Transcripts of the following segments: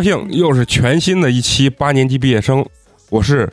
高兴，又是全新的一期八年级毕业生，我是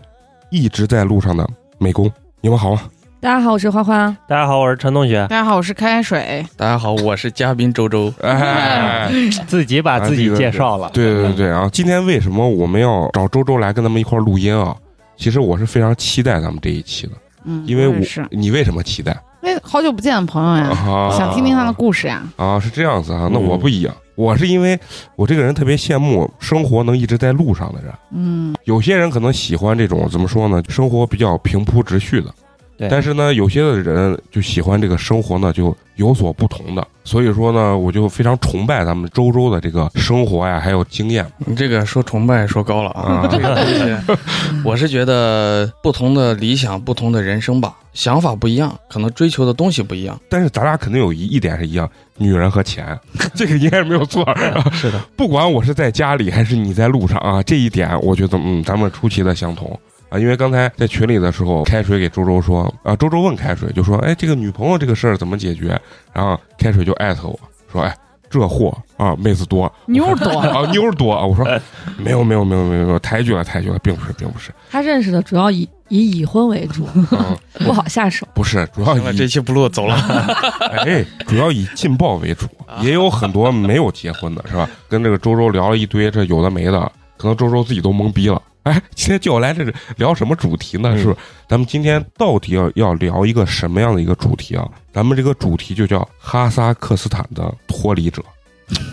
一直在路上的美工，你们好吗？大家好，我是花花。大家好，我是陈同学，大家好，我是开开水。大家好，我是嘉宾周周。哎，自己把自己介绍了。对对对啊！今天为什么我们要找周周来跟咱们一块录音啊？其实我是非常期待咱们这一期的，嗯，因为我我是，你为什么期待因为好久不见的朋友呀，啊？想听听他的故事呀。啊，是这样子啊，那嗯我不一样，我是因为我这个人特别羡慕生活能一直在路上的人。嗯，有些人可能喜欢这种怎么说呢，生活比较平铺直叙的。对但是呢，有些的人就喜欢这个生活呢，就有所不同的。所以说呢，我就非常崇拜咱们周周的这个生活呀，还有经验你这个说崇拜说高了啊，啊。这个东西，我是觉得不同的理想，不同的人生吧，想法不一样，可能追求的东西不一样。但是咱俩肯定有一一点是一样，女人和钱，这个应该是没有错。是的，不管我是在家里还是你在路上啊，这一点我觉得嗯，咱们出奇的相同啊。因为刚才在群里的时候，开水给周周说啊，周周问开水就说，哎，这个女朋友这个事儿怎么解决？然后开水就艾特我说，哎，这货啊，妹子多，妞儿多，啊，妞儿多啊。我说 没有没有没有没有没有，抬举了抬举了，并不是并不是，他认识的主要以以已婚为主，嗯，不好下手。不是，主要以，这以期不录走了。哎，主要以劲爆为主，也有很多没有结婚的，是吧？跟这个周周聊了一堆这有的没的，可能周周自己都懵逼了。哎，今天叫我来这是聊什么主题呢？嗯是不是？咱们今天到底要要聊一个什么样的一个主题啊？咱们这个主题就叫哈萨克斯坦的脱离者。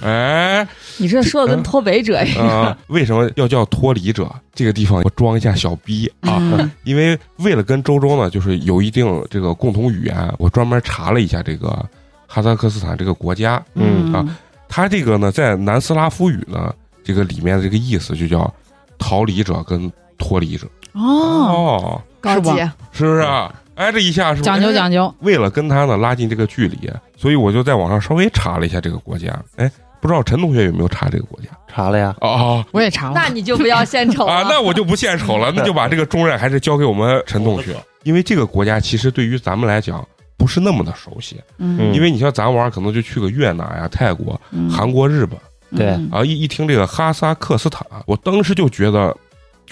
哎，你这说的跟脱北者一样。啊、为什么要叫脱离者？这个地方我装一下小逼啊，嗯 因为为了跟周周呢，就是有一定这个共同语言，我专门查了一下这个哈萨克斯坦这个国家，嗯啊它这个呢在南斯拉夫语呢这个里面的这个意思就叫逃离者跟脱离者哦，哦，高级，是不是啊？哎，这一下是不是讲究哎讲究。为了跟他呢拉近这个距离，所以我就在网上稍微查了一下这个国家。哎，不知道陈同学有没有查这个国家？查了呀。哦我也查了，那你就不要献丑了。啊，那我就不献丑了，那就把这个重任还是交给我们陈同学，因为这个国家其实对于咱们来讲不是那么的熟悉，嗯，因为你像咱玩，可能就去个越南呀、泰国、嗯韩国、日本对嗯啊，一一听这个哈萨克斯坦，我当时就觉得，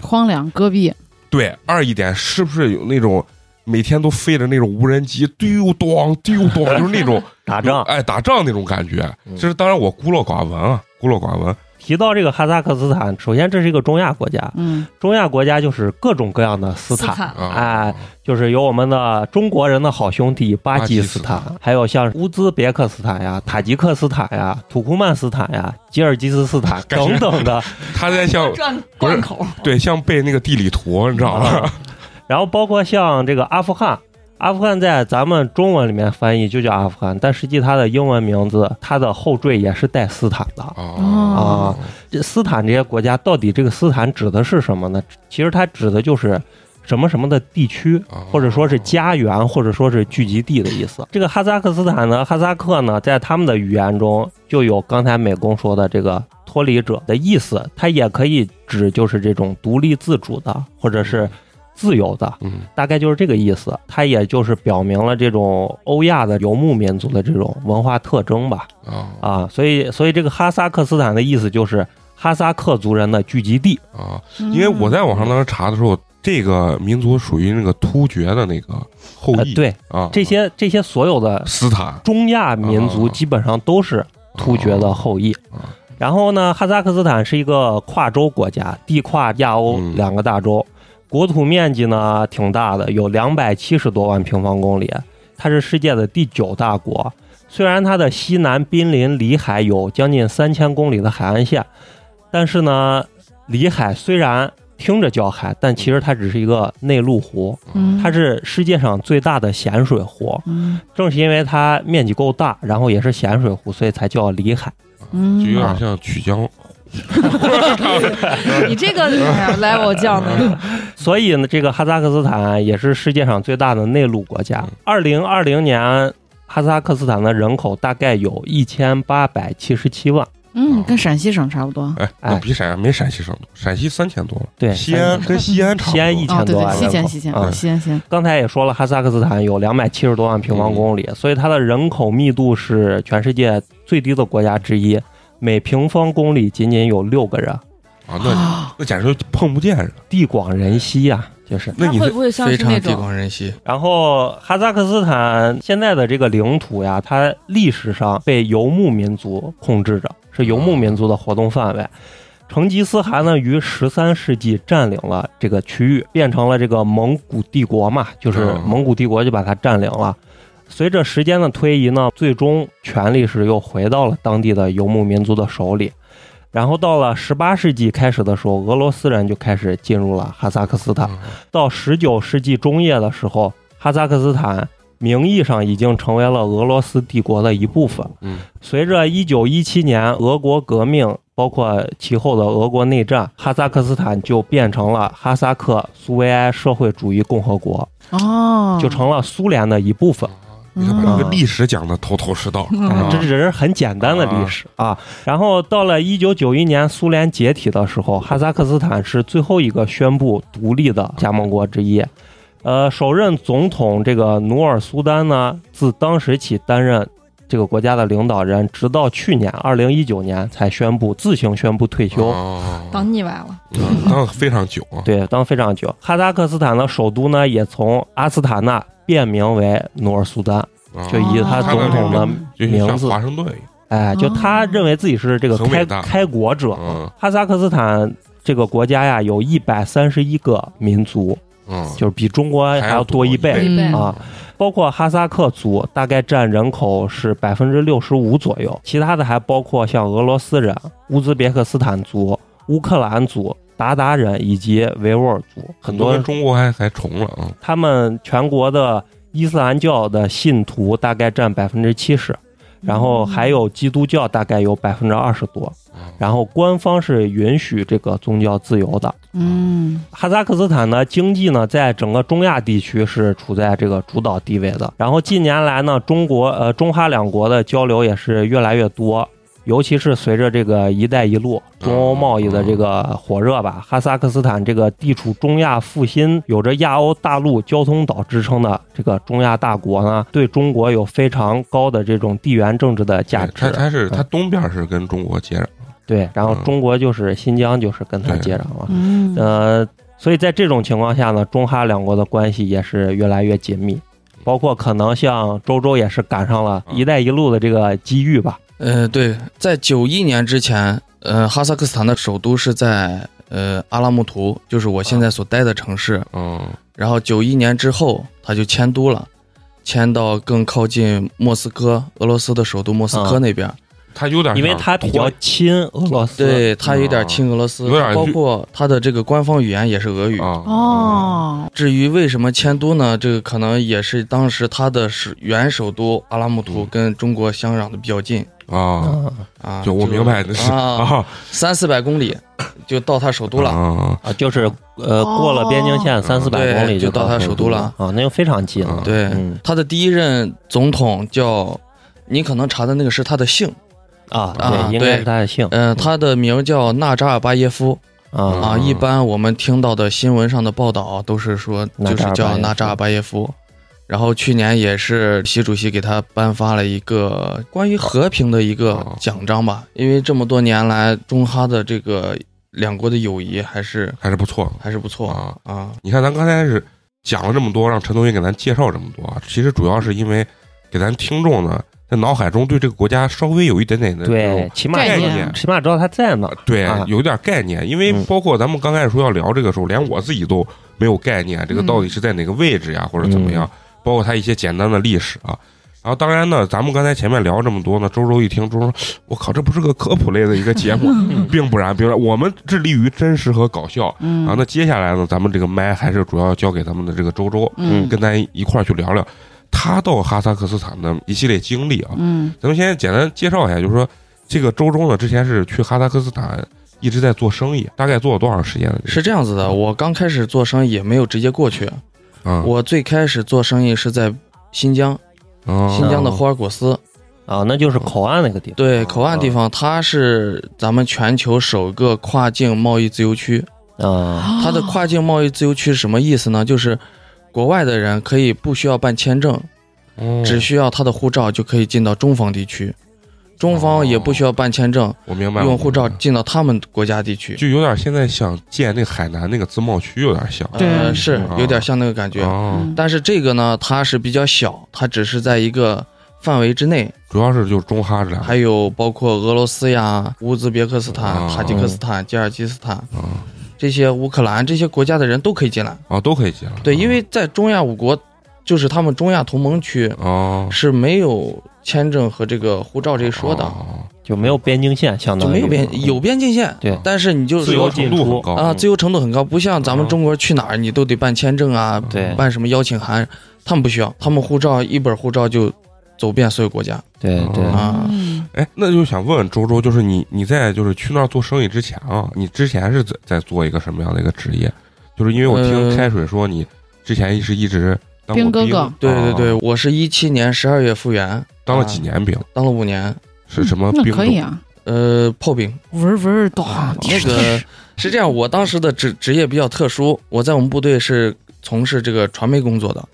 荒凉戈壁，对，二一点是不是有那种每天都飞着那种无人机丢咚丢咚，就是那种 打仗哎打仗那种感觉。嗯这是当然我孤陋寡闻啊，孤陋寡闻。提到这个哈萨克斯坦，首先这是一个中亚国家，嗯中亚国家就是各种各样的斯坦，斯坦啊，哎，就是有我们的中国人的好兄弟巴基斯坦还有像乌兹别克斯坦呀、塔吉克斯坦呀、土库曼斯坦呀、吉尔吉斯斯坦等等的，他在像 转不是贯口，对像背那个地理图，你知道吗？然后包括像这个阿富汗，阿富汗在咱们中文里面翻译就叫阿富汗，但实际它的英文名字，它的后缀也是带斯坦的。哦这斯坦这些国家到底这个斯坦指的是什么呢？其实它指的就是什么什么的地区，哦或者说是家园，或者说是聚集地的意思。这个哈萨克斯坦呢，哈萨克呢，在他们的语言中就有刚才美工说的这个脱离者的意思，它也可以指就是这种独立自主的，或者是自由的，嗯。大概就是这个意思。它也就是表明了这种欧亚的游牧民族的这种文化特征吧。啊啊，所以所以这个哈萨克斯坦的意思就是哈萨克族人的聚集地。啊！因为我在网上当时查的时候，这个民族属于那个突厥的那个后裔，呃对，啊，这些这些所有的斯坦。中亚民族啊基本上都是突厥的后裔。啊。然后呢，哈萨克斯坦是一个跨洲国家，地跨亚欧嗯。两个大洲，国土面积呢挺大的，有两百七十多万平方公里，它是世界的第九大国。虽然它的西南濒临里海，有将近三千公里的海岸线，但是呢，里海虽然听着叫海，但其实它只是一个内陆湖，嗯，它是世界上最大的咸水湖。嗯正是因为它面积够大，然后也是咸水湖，所以才叫里海。嗯，就有点像曲江。你这个 level 降的，所以呢，这个哈萨克斯坦也是世界上最大的内陆国家。二零二零年，哈萨克斯坦的人口大概有一千八百七十七万。嗯，跟陕西省差不多。哎，哎那比陕没陕西省多，陕西三千多了，对，西安跟西安差不多。西安一千哦，对对，多万人口西安西安嗯西安西安。刚才也说了，哈萨克斯坦有两百七十多万平方公里，所以它的人口密度是全世界最低的国家之一，每平方公里仅仅有六个人，啊，那那简直就碰不见人。地广人稀呀、就是。那你会不会像非常地种广人稀。然后哈萨克斯坦现在的这个领土呀，它历史上被游牧民族控制着，是游牧民族的活动范围。成吉思汗呢，于十三世纪占领了这个区域，变成了这个蒙古帝国嘛，就是嗯蒙古帝国就把它占领了。随着时间的推移呢，最终权力是又回到了当地的游牧民族的手里。然后到了十八世纪开始的时候，俄罗斯人就开始进入了哈萨克斯坦。到十九世纪中叶的时候，哈萨克斯坦名义上已经成为了俄罗斯帝国的一部分。嗯，随着一九一七年俄国革命，包括其后的俄国内战，哈萨克斯坦就变成了哈萨克苏维埃社会主义共和国，哦，就成了苏联的一部分。你看把这个历史讲的头头是道。哎啊这只是很简单的历史啊。然后到了一九九一年苏联解体的时候，哈萨克斯坦是最后一个宣布独立的加盟国之一。呃，首任总统这个努尔苏丹呢，自当时起担任这个国家的领导人，直到去年二零一九年才宣布自行宣布退休。哦当腻歪了。嗯当非常久啊。对，当非常久。哈萨克斯坦的首都呢，也从阿斯塔纳变名为努尔苏丹，啊。就以他总统的名字。华盛顿。哎，就他认为自己是这个开开国者。嗯。哈萨克斯坦这个国家呀，有一百三十一个民族，嗯，就是比中国还要多一倍。还要多一倍。啊。包括哈萨克族，大概占人口是百分之六十五左右，其他的还包括像俄罗斯人、乌兹别克斯坦族、乌克兰族、鞑靼人以及维吾尔族，很多都跟中国还还重了啊。他们全国的伊斯兰教的信徒大概占百分之七十，然后还有基督教大概有百分之二十多，然后官方是允许这个宗教自由的。嗯哈萨克斯坦的，经济呢在整个中亚地区是处在这个主导地位的。然后近年来呢，中国呃中哈两国的交流也是越来越多。尤其是随着这个“一带一路”中欧贸易的这个火热吧，哈萨克斯坦这个地处中亚腹心、有着亚欧大陆交通岛之称的这个中亚大国呢，对中国有非常高的这种地缘政治的价值。它它是它东边是跟中国接壤，对，然后嗯中国就是新疆，就是跟它接壤了。嗯呃，所以在这种情况下呢，中哈两国的关系也是越来越紧密，包括可能像周周也是赶上了“一带一路”的这个机遇吧。呃，对，在九一年之前，呃，哈萨克斯坦的首都是在呃阿拉木图，就是我现在所待的城市。嗯然后九一年之后，他就迁都了，迁到更靠近莫斯科，俄罗斯的首都莫斯科嗯那边。它有点因为他比较亲俄罗斯，对，他有点亲俄罗斯，有点包括他的这个官方语言也是俄语。啊。哦，至于为什么迁都呢？这个可能也是当时他的首原首都阿拉木图嗯。跟中国相壤的比较近。啊，嗯啊，就我明白的是啊，啊。三四百公里就到他首都了。啊啊，就是呃过了边境线三四百公里就到他首首都了。啊，那就非常近了。对，嗯。他的第一任总统叫，你可能查的那个是他的姓，啊，啊对，应该是他的姓嗯、他的名叫纳扎尔巴耶夫啊啊。一般我们听到的新闻上的报道都是说，就是叫纳扎尔巴耶夫。然后去年也是习主席给他颁发了一个关于和平的一个哦奖章吧，因为这么多年来中哈的这个两国的友谊还是还是不错还是不错啊。啊。你看，咱刚才是讲了这么多，让陈同学给咱介绍这么多啊，其实主要是因为给咱听众呢，在脑海中对这个国家稍微有一点点的这对种，起码概念起码知道它在哪。对啊，有点概念。因为嗯包括咱们刚开始说要聊这个时候，连我自己都没有概念，这个到底是在哪个位置呀，或者怎么样？包括它一些简单的历史啊。然后当然呢，咱们刚才前面聊这么多呢，周周一听，周周，我靠，这不是个科普类的一个节目，并不然，并不然，我们致力于真实和搞笑。嗯啊，那接下来呢，咱们这个麦还是主要交给咱们的这个周周，嗯跟咱一块儿去聊聊他到哈萨克斯坦的一系列经历啊。嗯咱们先简单介绍一下，就是说这个周周呢，之前是去哈萨克斯坦一直在做生意，大概做了多长时间了？是这样子的，我刚开始做生意也没有直接过去，啊，我最开始做生意是在新疆，啊新疆的霍尔果斯，啊，那就是口岸那个地方。对口岸地方，它是咱们全球首个跨境贸易自由区。啊它的跨境贸易自由区是什么意思呢？就是国外的人可以不需要办签证，哦只需要他的护照就可以进到中方地区，中方也不需要办签证，我明白，用护照进到他们国家地区。就有点现在想建那海南那个自贸区有点像。呃，对是啊有点像那个感觉。但是这个呢，它是比较小，它只是在一个范围之内，主要是就是中哈这俩。还有包括俄罗斯呀、乌兹别克斯坦、啊塔吉克斯坦、吉尔吉斯坦啊这些乌克兰这些国家的人都可以进来。啊，都可以进来。对，啊因为在中亚五国，就是他们中亚同盟区啊，是没有签证和这个护照这一说的，哦。就没有边境线，相当于就没有边有边境线，对但是你就自由进出程度很高啊，自由程度很高，不像咱们中国去哪儿你都得办签证啊，对。办什么邀请函，他们不需要，他们护照一本护照就走遍所有国家。对对。哦啊。嗯。哎，那就想问问周周，就是你你在就是去那儿做生意之前啊，你之前是在在做一个什么样的一个职业？就是因为我听呃开水说你之前是一直当兵，兵哥哥。对对对，啊我是一七年十二月复员，当了几年兵？当了五年，是什么那兵种？可以啊，呃，炮兵。闻闻咚，那个是。这样，我当时的职职业比较特殊，我在我们部队是从事这个传媒工作的，哦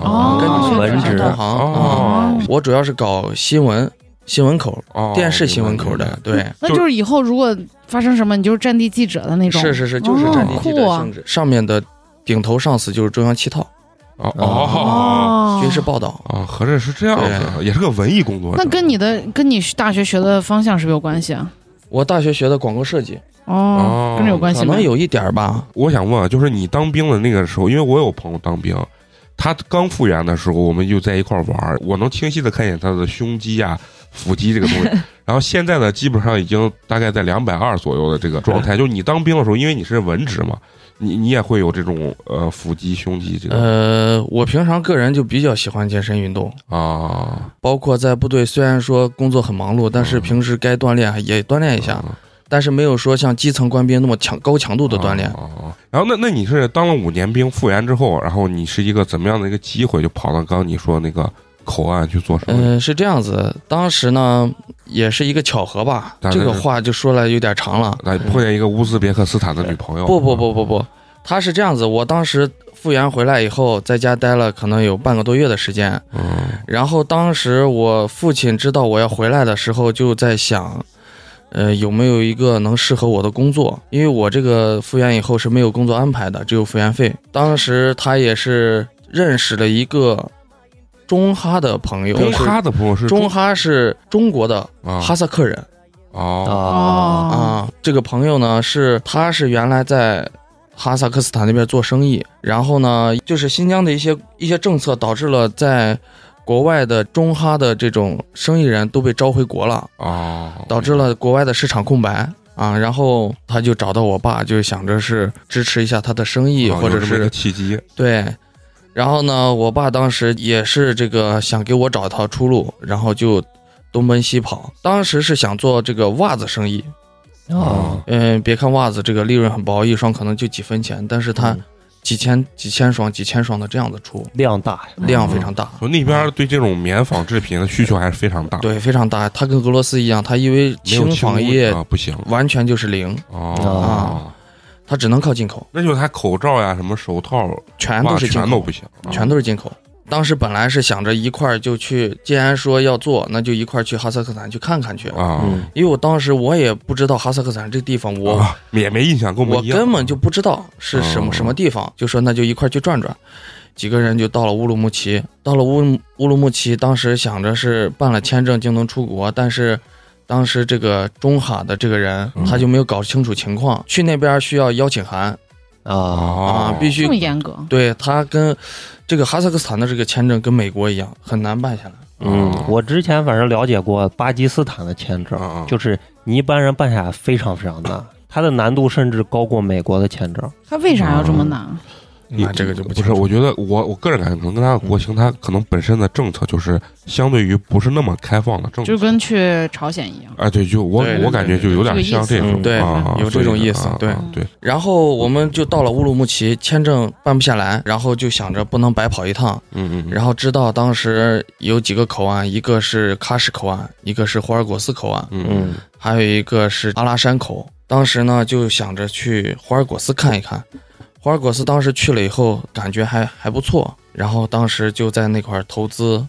跟你文职同行啊。哦我主要是搞新闻、新闻口、哦，电视新闻口的，。对，那就是以后如果发生什么，你就是战地记者的那种。是是是，就是战地记者性质。上面的顶头上司就是中央七套哦哦哦，军事报道。啊，合着是这样子，也是个文艺工作者。那跟你的跟你大学学的方向是不是有关系啊？我大学学的广告设计，哦哦，跟这有关系吗？可能有一点儿吧。我想问，啊就是你当兵的那个时候，因为我有朋友当兵，他刚复原的时候，我们就在一块儿玩儿，我能清晰的看见他的胸肌啊、腹肌这个东西。然后现在呢，基本上已经大概在两百二左右的这个状态。就是你当兵的时候，因为你是文职嘛，你你也会有这种呃腹肌、胸肌这个呃，我平常个人就比较喜欢健身运动，啊，包括在部队，虽然说工作很忙碌，但是平时该锻炼也锻炼一下，嗯但是没有说像基层官兵那么强高强度的锻炼。哦哦然后那那你是当了五年兵，复员之后，然后你是一个怎么样的一个机会，就跑到刚刚你说那个口岸去做什么？嗯、是这样子，当时呢也是一个巧合吧，这个话就说来有点长了。那碰见一个乌兹别克斯坦的女朋友？不不不不不，他是这样子，我当时复员回来以后，在家待了可能有半个多月的时间，嗯然后当时我父亲知道我要回来的时候，就在想，呃，有没有一个能适合我的工作？因为我这个复员以后是没有工作安排的，只有复员费。当时他也是认识了一个中哈的朋友，中哈的朋友是中哈是中国的啊哈萨克人哦哦啊。这个朋友呢是他是原来在。哈萨克斯坦那边做生意，然后呢，就是新疆的一些一些政策导致了在国外的中哈的这种生意人都被招回国了，啊，导致了国外的市场空白啊。然后他就找到我爸，就想着是支持一下他的生意，哦或者是契机对。然后呢，我爸当时也是这个想给我找一条出路，然后就东奔西跑。当时是想做这个袜子生意，哦，嗯，别看袜子这个利润很薄，一双可能就几分钱，但是它嗯几千、几千双、几千双的这样子出，量大呀，量非常大。说那边对这种棉纺制品的需求还是非常大，对，非常大。它跟俄罗斯一样，它因为轻纺业啊不行完全就是零，哦，它只能靠进口，那就是它口罩呀、什么手套、全都是进口，全都不行，啊全都是进口。当时本来是想着一块儿就去，既然说要做，那就一块儿去哈萨克斯坦去看看去。啊，嗯，因为我当时我也不知道哈萨克斯坦这地方，我、啊也没印象，跟我们一样，根本就不知道是什么、哦。什么地方，就说那就一块儿去转转。几个人就到了乌鲁木齐，到了乌鲁乌鲁木齐，当时想着是办了签证就能出国，但是当时这个中哈的这个人嗯。他就没有搞清楚情况，去那边需要邀请函啊，哦啊，必须这么严格，对他跟这个哈萨克斯坦的这个签证跟美国一样很难办下来。嗯哦，我之前反正了解过巴基斯坦的签证，就是你一般人办下来非常非常难，它的难度甚至高过美国的签证。它为啥要这么难？那这个就不不是，我觉得我我个人感觉可能跟他的国情，他可能本身的政策就是相对于不是那么开放的政策，就跟去朝鲜一样。啊，对，就我我感觉就有点像这种，对啊有这种意思对对，然后我们就到了乌鲁木齐，签证办不下来，然后就想着不能白跑一趟，嗯嗯，然后知道当时有几个口岸，一个是喀什口岸，一个是霍尔果斯口岸，嗯嗯还有一个是阿拉山口。当时呢就想着去霍尔果斯看一看，霍尔果斯当时去了以后感觉还还不错，然后当时就在那块儿投资，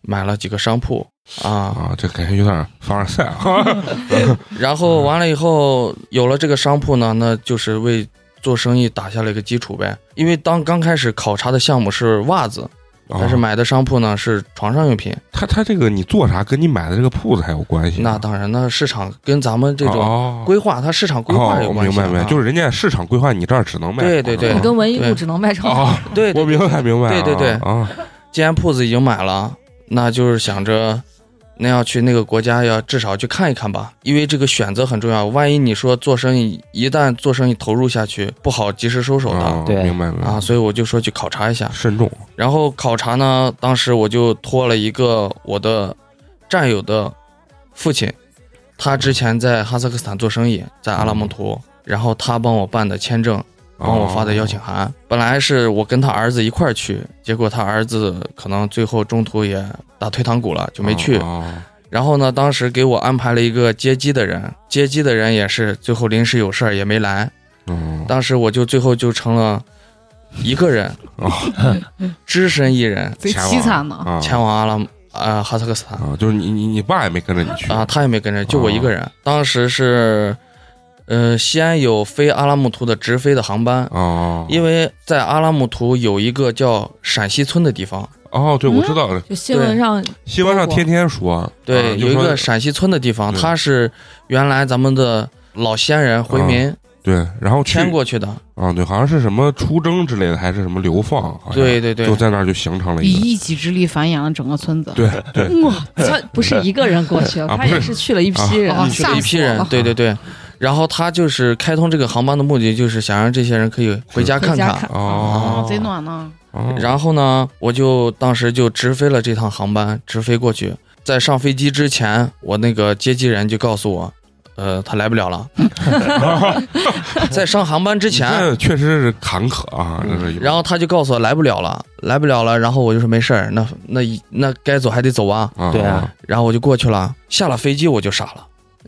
买了几个商铺啊，啊，这感觉有点凡尔赛啊，然后完了以后有了这个商铺呢，那就是为做生意打下了一个基础呗。因为当刚开始考察的项目是袜子，但是啊买的商铺呢是床上用品。他他这个你做啥跟你买的这个铺子还有关系？那当然，那市场跟咱们这种哦规划，它市场规划有哦，关系啊。明白明白，就是人家市场规划，你这儿只能卖对对对你跟文艺对部只能卖床。对我明白明白，对对对啊，既然铺子已经买了，那就是想着。那要去那个国家，要至少去看一看吧，因为这个选择很重要。万一你说做生意，一旦做生意投入下去，不好及时收手的啊对明白明白啊，所以我就说去考察一下。慎重然后考察呢，当时我就托了一个我的战友的父亲，他之前在哈萨克斯坦做生意，在阿拉木图，然后他帮我办的签证，帮我发的邀请函。本来是我跟他儿子一块儿去，结果他儿子可能最后中途也打退堂鼓了，就没去。哦然后呢，当时给我安排了一个接机的人，接机的人也是最后临时有事儿也没来。嗯当时我就最后就成了一个人，哦 只身一人贼前往凄惨前往阿拉啊、哈萨克斯坦啊，就是你你你爸也没跟着你去啊，他也没跟着，就我一个人。当时是，呃，西安有飞阿拉木图的直飞的航班，哦因为在阿拉木图有一个叫陕西村的地方，哦，对，我知道了，就新闻上新闻上天天说，对，啊有一个陕西村的地方，对它是原来咱们的老西安人回民对，然后迁过去的，啊，对，好像是什么出征之类的，还是什么流放，好像对对对就，在那儿就形成了以一个，一己之力繁衍了整个村子。对对，哇他不是一个人过去，啊不是他也是去了一批人。啊去了一批人对对对。然后他就是开通这个航班的目的，就是想让这些人可以回家看看。啊，贼暖呢。哦然后呢，我就当时就直飞了这趟航班，直飞过去。在上飞机之前，我那个接机人就告诉我，呃，他来不了了。在上航班之前，确实是坎坷啊，然后他就告诉我来不了了，来不了了。然后我就说没事儿，那那那该走还得走啊。啊对啊，然后我就过去了。下了飞机我就傻了，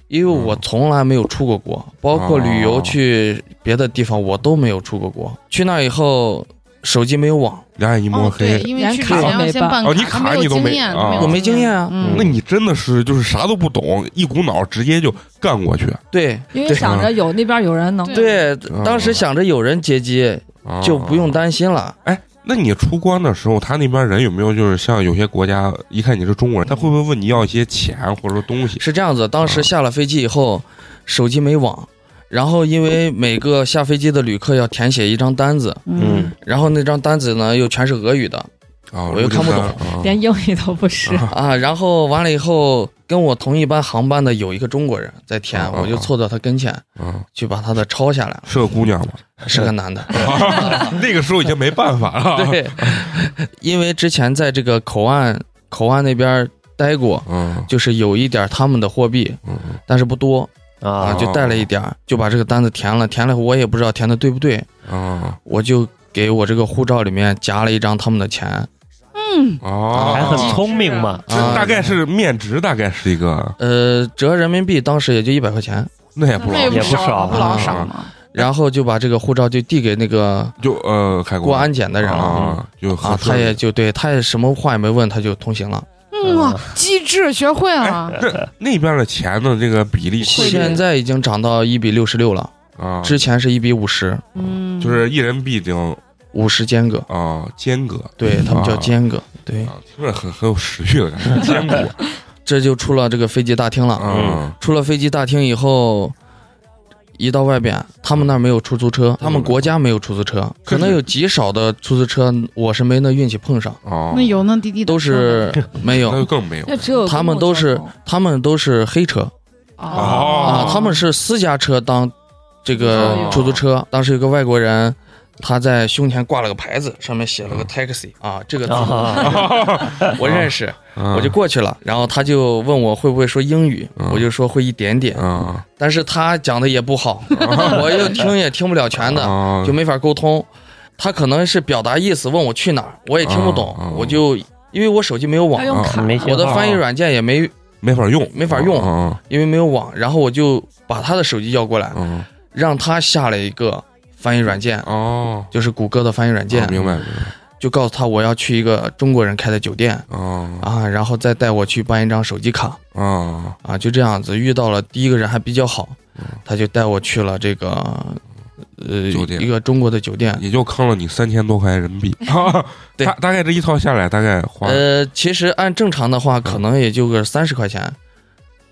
因为我从来没有出过国，包括旅游哦。去别的地方我都没有出过国。去那以后，手机没有网，两眼一抹哦，对，黑，因为去之连卡都前要没办先办哦你卡你都没我没经验啊嗯。那你真的是就是啥都不懂，一股脑直接就干过去，对。因为想着有那边有人能对。对，当时想着有人接机，啊就不用担心了。哎，那你出关的时候，他那边人有没有就是像有些国家一看你是中国人，他会不会问你要一些钱或者说东西？是这样子，当时下了飞机以后，手机没网，然后因为每个下飞机的旅客要填写一张单子，嗯，然后那张单子呢又全是俄语的啊，我又看不懂啊连英语都不是。啊，然后完了以后跟我同一班航班的有一个中国人在填我就凑到他跟前啊，去把他的抄下来了，是个姑娘吗？是个男的。那个时候已经没办法了。对，因为之前在这个口岸口岸那边待过，嗯就是有一点他们的货币，嗯但是不多啊，啊，就带了一点儿，就把这个单子填了。填了我也不知道填的对不对，啊我就给我这个护照里面夹了一张他们的钱，嗯，哦，还很聪明嘛，这大概是面值，大概是一个，呃，折人民币当时也就一百块钱，那也不老。那也不少不老啊少嘛。然后就把这个护照就递给那个就呃开过安检的人了。啊，就啊，他也就对，他也什么话也没问，他就通行了。嗯哇，机智，学会了。这那边的钱的这个比例现在已经涨到一比六十六了，啊，之前是一比五十，嗯，就是一人币顶五十间隔，啊间隔。对他们叫啊。间隔，对，啊，听着很很有食欲的感觉，间隔。这就出了这个飞机大厅了。嗯。出了飞机大厅以后，一到外边，他们那儿没有出租车，他们国家没有出租车，可能有极少的出租车，我是没那运气碰上，哦，那有那滴滴都是没有。那就，更没有。那只有他们都是他们都是黑车。哦。啊，他们是私家车当这个哦。出租车。当时有个外国人，他在胸前挂了个牌子，上面写了个 taxi 啊，这个字啊，我认识，嗯。我就过去了。然后他就问我会不会说英语，嗯。我就说会一点点，啊但是他讲的也不好，我又听也听不了全的，啊就没法沟通。他可能是表达意思，问我去哪儿，我也听不懂我就因为我手机没有网我的翻译软件也没，没法用，没法用嗯。因为没有网，然后我就把他的手机要过来，嗯。让他下了一个翻译软件，哦，就是谷歌的翻译软件。啊，明白明就告诉他我要去一个中国人开的酒店。哦。啊，然后再带我去办一张手机卡。啊啊，就这样子遇到了第一个人还比较好，他就带我去了这个呃酒店。一个中国的酒店，也就坑了你三千多块人民币，啊 对。大大概这一套下来大概花呃，其实按正常的话可能也就个三十块钱，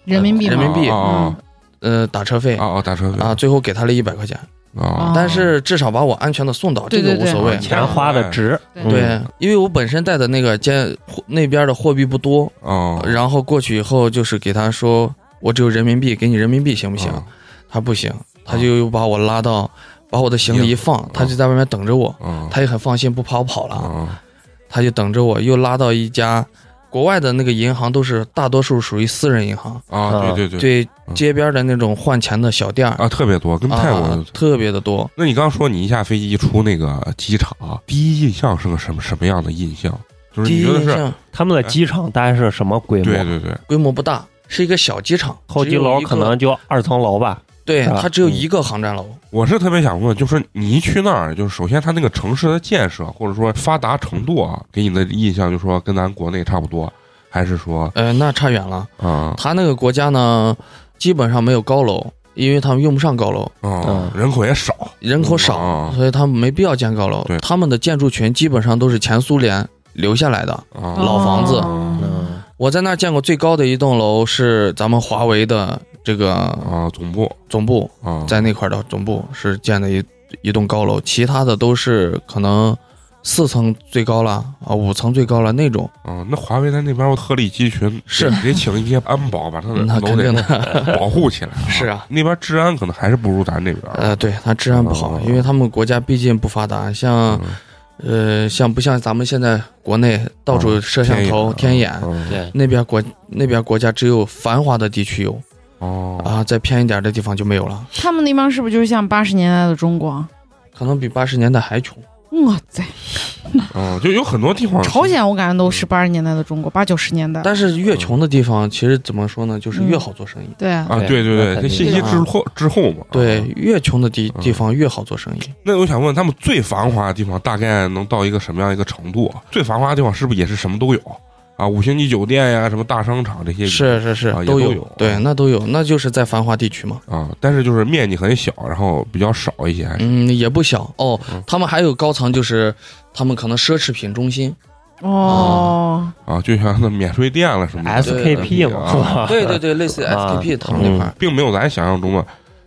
人民币人民币啊呃打车费。啊啊打车费。啊，最后给他了一百块钱，啊但是至少把我安全的送到，这个无所谓。钱花的值，对。因为我本身带的那个间那边的货币不多，哦，然后过去以后就是给他说，我只有人民币，给你人民币行不行？啊他不行，他就又把我拉到，把我的行李一放，他就在外面等着我，啊他也很放心，不怕我跑了，啊他就等着我，又拉到一家国外的那个银行，都是大多数属于私人银行，啊对对对对街边的那种换钱的小店儿啊特别多，跟泰国啊特别的多。那你刚说你一下飞机一出那个机场，第一印象是个什么什么样的印象？就是第你觉得是？一印象他们的机场大概是什么规模？对对对，规模不大，是一个小机场，候机楼可能就二层楼吧。对，啊它只有一个航站楼。我是特别想问，就是你一去那儿，就是首先它那个城市的建设或者说发达程度啊，给你的印象就是说跟咱国内差不多，还是说呃，那差远了。啊。他那个国家呢，基本上没有高楼，因为他们用不上高楼，啊人口也少。人口少，啊。所以他们没必要建高楼。他们的建筑群基本上都是前苏联留下来的。啊。老房子我在那儿见过最高的一栋楼是咱们华为的这个啊总部。总部，啊。在那块儿的总部是建的一一栋高楼，其他的都是可能四层最高了啊，五层最高了那种。啊，那华为在那边鹤立鸡群，是。得请一些安保把他的 那肯定。的，保护起来。是啊，那边治安可能还是不如咱这边。呃，对，他治安不好哦，因为他们国家毕竟不发达，像嗯呃，像不像咱们现在国内到处摄像头、天眼，嗯对，那边国那边国家只有繁华的地区有哦啊，再偏一点的地方就没有了，他们那帮是不是就是像八十年代的中国？可能比八十年代还穷。哇塞，哦，就有很多地方朝鲜我感觉都是八十年代的中国，八九十年代。但是越穷的地方，其实怎么说呢，就是越好做生意。对啊，啊，对对对，这信息的滞后滞后嘛。对啊，越穷的地嗯地方越好做生意。那我想问，他们最繁华的地方大概能到一个什么样一个程度啊？最繁华的地方是不是也是什么都有啊？五星级酒店呀，什么大商场这些是是是啊，都有都有，对，那都有，那就是在繁华地区嘛。啊，但是就是面积很小，然后比较少一些。嗯，也不小哦嗯。他们还有高层，就是他们可能奢侈品中心。哦，啊，就像那免税店了什么的 SKP 嘛？对对对，类似啊 SKP 他们那块。并没有咱想象中的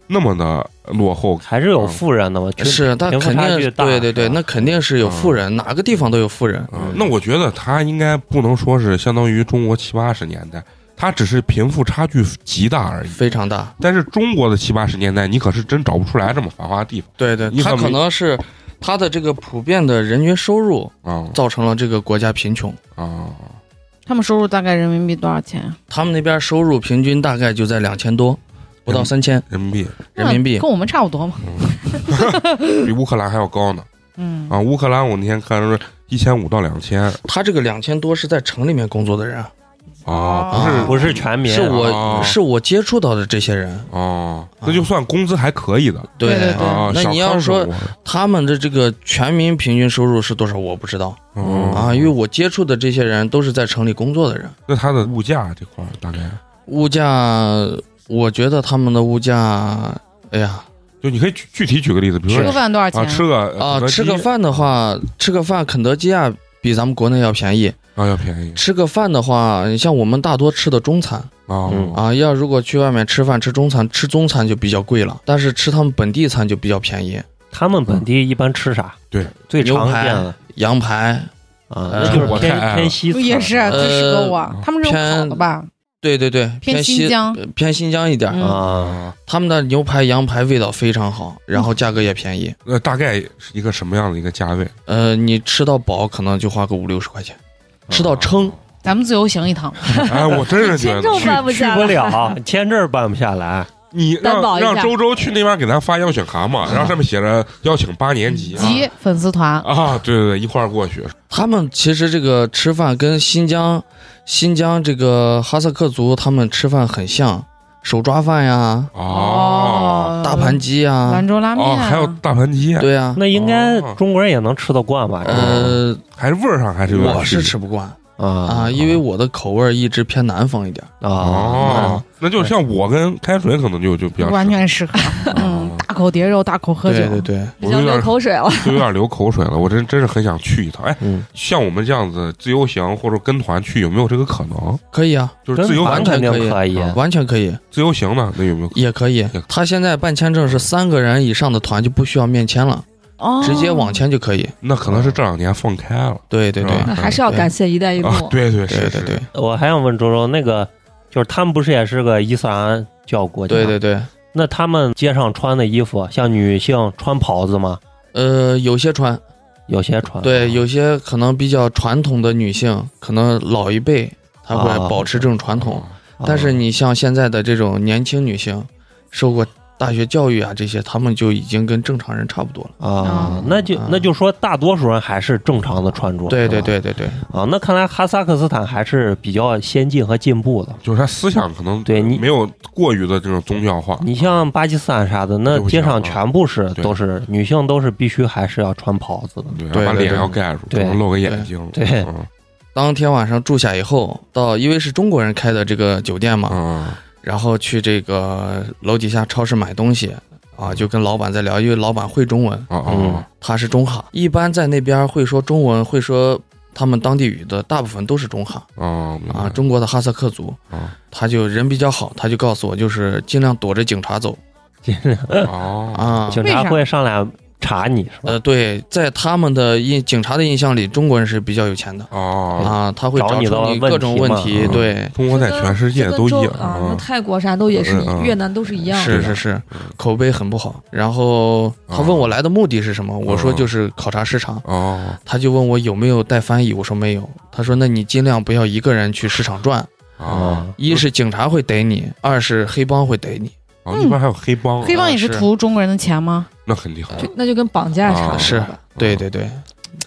那么的落后。还是有富人的嘛？贫是，他肯定对对对，那肯定是有富人，哪个地方都有富人。嗯，那我觉得他应该不能说是相当于中国七八十年代，他只是贫富差距极大而已。非常大，但是中国的七八十年代，你可是真找不出来这么繁华的地方对对，他可能是他的这个普遍的人均收入啊造成了这个国家贫穷。啊他们收入大概人民币多少钱？他们那边收入平均大概就在两千多，不到三千。人民币，人民币。跟我们差不多嘛。比乌克兰还要高呢。嗯，啊！乌克兰我那天看是一千五到两千。他这个两千多是在城里面工作的人，啊，不是不是全民，是哦我是我接触到的这些人。哦，那就算工资还可以的。对对对啊。那你要说他们的这个全民平均收入是多少，我不知道。嗯。啊，因为我接触的这些人都是在城里工作的人。那他的物价这块儿大概，物价，我觉得他们的物价，哎呀就你可以具具体举个例子，比如说吃个饭多少钱？啊，吃个啊，吃个饭的话，吃个饭肯德基啊比咱们国内要便宜。啊要便宜吃个饭的话，你像我们大多吃的中餐，啊嗯啊。要如果去外面吃饭吃中餐，吃中餐就比较贵了，但是吃他们本地餐就比较便宜，他们本地一般吃啥？对，最牛排常见的羊排。啊，就是偏偏西餐也是最适合我，他们这种烤的吧，对对对，偏新疆呃偏新疆一点。嗯啊。他们的牛排、羊排味道非常好，然后价格也便宜。那大概是一个什么样的一个价位？呃，你吃到饱可能就花个五六十块钱，吃到撑。咱们自由行一趟，哎，我真是觉得签证办不去不下来，了，签证办不下来。你让让周周去那边给咱发邀请函嘛，然后上面写着邀请八年级粉丝团，啊，对对对，一块儿过去他们其实这个吃饭跟新疆、新疆这个哈萨克族他们吃饭很像，手抓饭呀、哦。大盘鸡呀。兰，州拉面哦，啊，还有大盘鸡，对呀、那应该哦中国人也能吃得惯吧？呃，还是味儿上还是有点我是区吃不惯。啊。啊，因为我的口味儿一直偏南方一点。啊。哦，那就像我跟开水可能就就比较完全适合，嗯，大口碟肉，大口喝酒，对对对，我有点口水了。就有点流口水了，我真真是很想去一趟。哎，嗯，像我们这样子自由行或者跟团去，有没有这个可能？可以啊，就是自由完全可以完全可以，自由行呢？那有没有？也可以。他现在办签证是三个人以上的团就不需要面签了，哦，直接网签就可以。那可能是这两年放开了对对对那还是要感谢“一带一路啊！”。对对对是是对对我还想问周周，那个就是他们不是也是个伊斯兰教国家？对对对。那他们街上穿的衣服，像女性穿袍子吗？呃，有些穿，有些穿。对，有些可能比较传统的女性，可能老一辈她会啊保持这种传统，啊但是你像现在的这种年轻女性，受过大学教育啊这些，他们就已经跟正常人差不多了。啊，那就啊那就说大多数人还是正常的穿着。对对对对对，啊，那看来哈萨克斯坦还是比较先进和进步的。就是他思想可能对你没有过于的这种宗教化。你像巴基斯坦啥的，那街上啊全部是都是女性，都是必须还是要穿袍子的。对，把脸要盖住，不能露个眼睛。对嗯当天晚上住下以后，到因为是中国人开的这个酒店嘛，嗯然后去这个楼底下超市买东西啊，就跟老板在聊，因为老板会中文，哦嗯哦。他是中哈，一般在那边会说中文，会说他们当地语的，大部分都是中哈哦啊，中国的哈萨克族，啊他就人比较好，他就告诉我，就是尽量躲着警察走。尽 量哦。啊。警察会上来查你是吧？呃，对，在他们的印警察的印象里，中国人是比较有钱的哦，啊，他会找找你你各种问题问题，嗯对，中国在全世界都一样啊。泰国啥都也是嗯嗯，越南都是一样的。是是是，口碑很不好。然后他问我来的目的是什么，我说就是考察市场。哦他就问我有没有带翻译，我说没有。他说那你尽量不要一个人去市场转，哦一是警察会逮你，二是黑帮会逮你。哦，那边还有黑帮，黑帮也是是图中国人的钱吗？那很厉害。就那就跟绑架差不多啊是。对对对，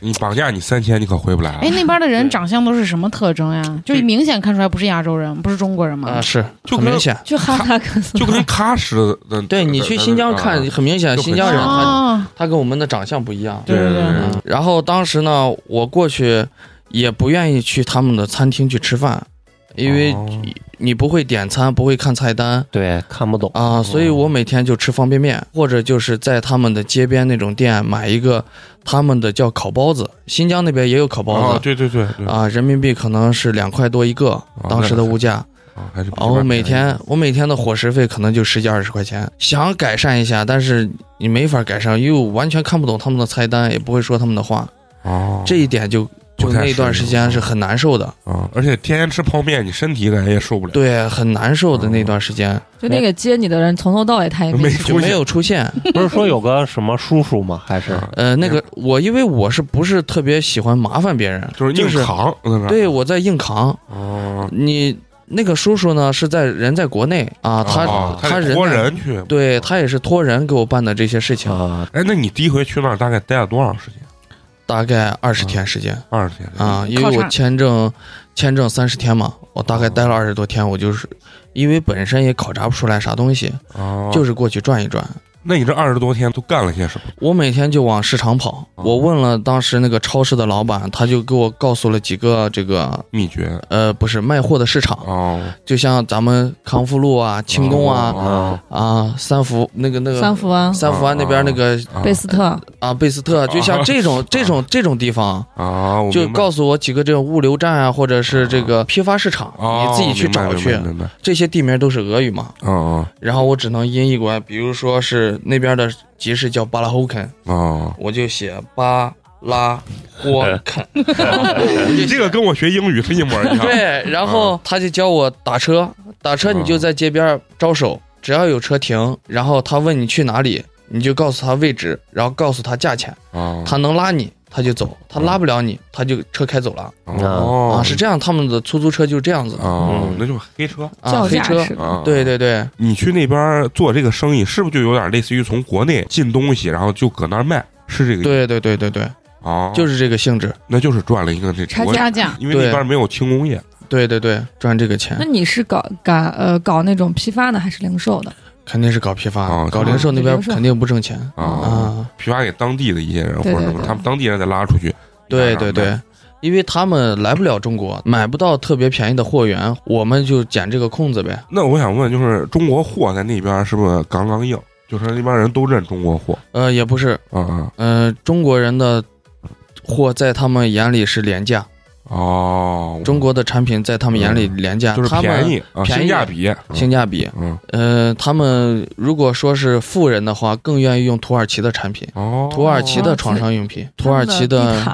你绑架你三千，你可回不来了哎，。那边的人长相都是什么特征呀？就是明显看出来不是亚洲人，不是中国人吗啊？是就很明显。就哈萨克斯 就跟喀什的，对你去新疆看，很明显新疆人他啊，他跟我们的长相不一样。对对对嗯，然后当时呢，我过去也不愿意去他们的餐厅去吃饭，因为哦。你不会点餐，不会看菜单。对，看不懂。啊，所以我每天就吃方便面，或者就是在他们的街边那种店买一个他们的叫烤包子，新疆那边也有烤包哦，子对对对对，啊，人民币可能是两块多一个，当时的物价。啊还是比然后每天我每天的伙食费可能就十几二十块钱，想改善一下，但是你没法改善，因为我完全看不懂他们的菜单，也不会说他们的话，哦，这一点就就那段时间是很难受的，啊，而且天天吃泡面，你身体感觉也受不了。对，很难受的那段时间就那个接你的人从头到尾他也没就没有出现。不是说有个什么叔叔吗？还是啊呃，那个我因为我是不是特别喜欢麻烦别人，就是硬就是扛，对我在硬扛。哦，你那个叔叔呢是在人在国内啊，他、哦他人托人去。对他也是托人给我办的这些事情，啊？哎，那你第一回去那儿大概待了多长时间？大概二十天时间。二十天啊，因为我签证签证三十天嘛，我大概待了二十多天，我就是因为本身也考察不出来啥东西，哦，就是过去转一转那你这二十多天都干了些什么？我每天就往市场跑，哦我问了当时那个超市的老板，他就给我告诉了几个这个秘诀。呃不是卖货的市场，哦，就像咱们康复路啊、轻工啊、哦啊三福那个那个三福湾、三福湾那边那个哦贝斯特，啊贝斯特，就像这种这种这种地方，啊，就告诉我几个这种物流站啊，或者是这个批发市场，哦你自己去找去。这些地名都是俄语嘛，然后我只能音译过来，比如说是那边的集市叫巴拉霍肯，啊，我就写巴拉霍肯。你这个跟我学英语是一模一样。对，然后他就教我打车，打车你就在街边招手，只要有车停，然后他问你去哪里，你就告诉他位置，然后告诉他价钱，啊他能拉你他就走，他拉不了你他就车开走了。哦。啊，是这样，他们的出租车就是这样子。哦。嗯，那就是黑车。啊，叫黑车。对对对，你去那边做这个生意，是不是就有点类似于从国内进东西，然后就搁那儿卖？是这个意思？对对对对对，啊？就是这个性质，那就是赚了一个这我差加价，因为那边没有轻工业。对对对，赚这个钱。那你是搞搞呃搞那种批发的还是零售的？肯定是搞批发啊，搞零售那边肯定不挣钱啊，啊，批发给当地的一些人或者什么，他们当地人再拉出去。对对对，因为他们来不了中国，买不到特别便宜的货源，我们就捡这个空子呗。那我想问，就是中国货在那边是不是杠杠硬？就是那边人都认中国货呃，也不是，啊啊呃，中国人的货在他们眼里是廉价，哦，中国的产品在他们眼里廉价，就是便宜啊，便宜性价比，性价比。嗯。呃，他们如果说是富人的话，更愿意用土耳其的产品，哦，土耳其的床上用品，土耳其的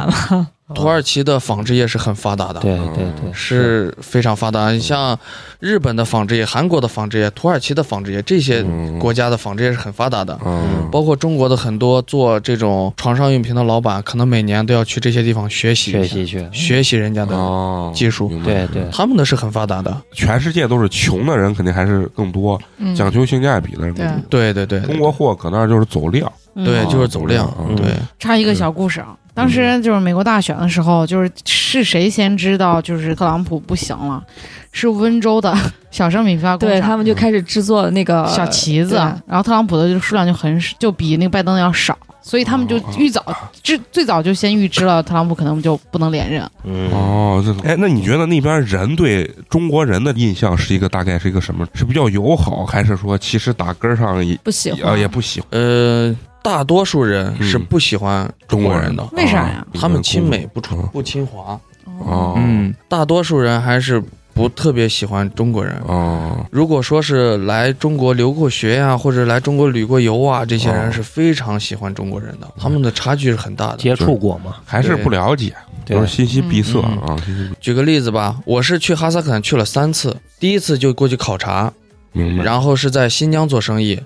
土耳其的纺织业是很发达的。对对对，是非常发达，你像日本的纺织业、韩国的纺织业、土耳其的纺织业，这些嗯。国家的纺织业是很发达的。嗯。包括中国的很多做这种床上用品的老板，可能每年都要去这些地方学习学习去，学习人家的哦，技术对对。他们的是很发达的。全世界都是穷的人肯定还是更多，嗯，讲究性价比的人。对对对，中国货搁那儿就是走量，嗯。对就是走量嗯，对，插一个小故事啊，当时就是美国大选的时候，就是是谁先知道就是特朗普不行了？是温州的 小商品批发工厂对他们就开始制作那个小旗子，然后特朗普的就数量就很少就比那个拜登的要少，所以他们就预早知最早就先预知了特朗普可能就不能连任。嗯，哦，这哎，那你觉得那边人对中国人的印象是一个大概是一个什么？是比较友好，还是说其实打根儿上也不喜欢啊也不喜欢呃，大多数人嗯。是不喜欢中国人的，为啥呀？他们亲美不嗯。出不亲华。哦。嗯，大多数人还是不特别喜欢中国人。哦。如果说是来中国留过学呀、或者来中国旅过游啊，这些哦人是非常喜欢中国人的，他们的差距是很大的。接触过吗，还是不了解，对。都是信息闭塞嗯。啊，举个例子吧，我是去哈萨克斯坦去了三次，第一次就过去考察，明白。然后是在新疆做生意，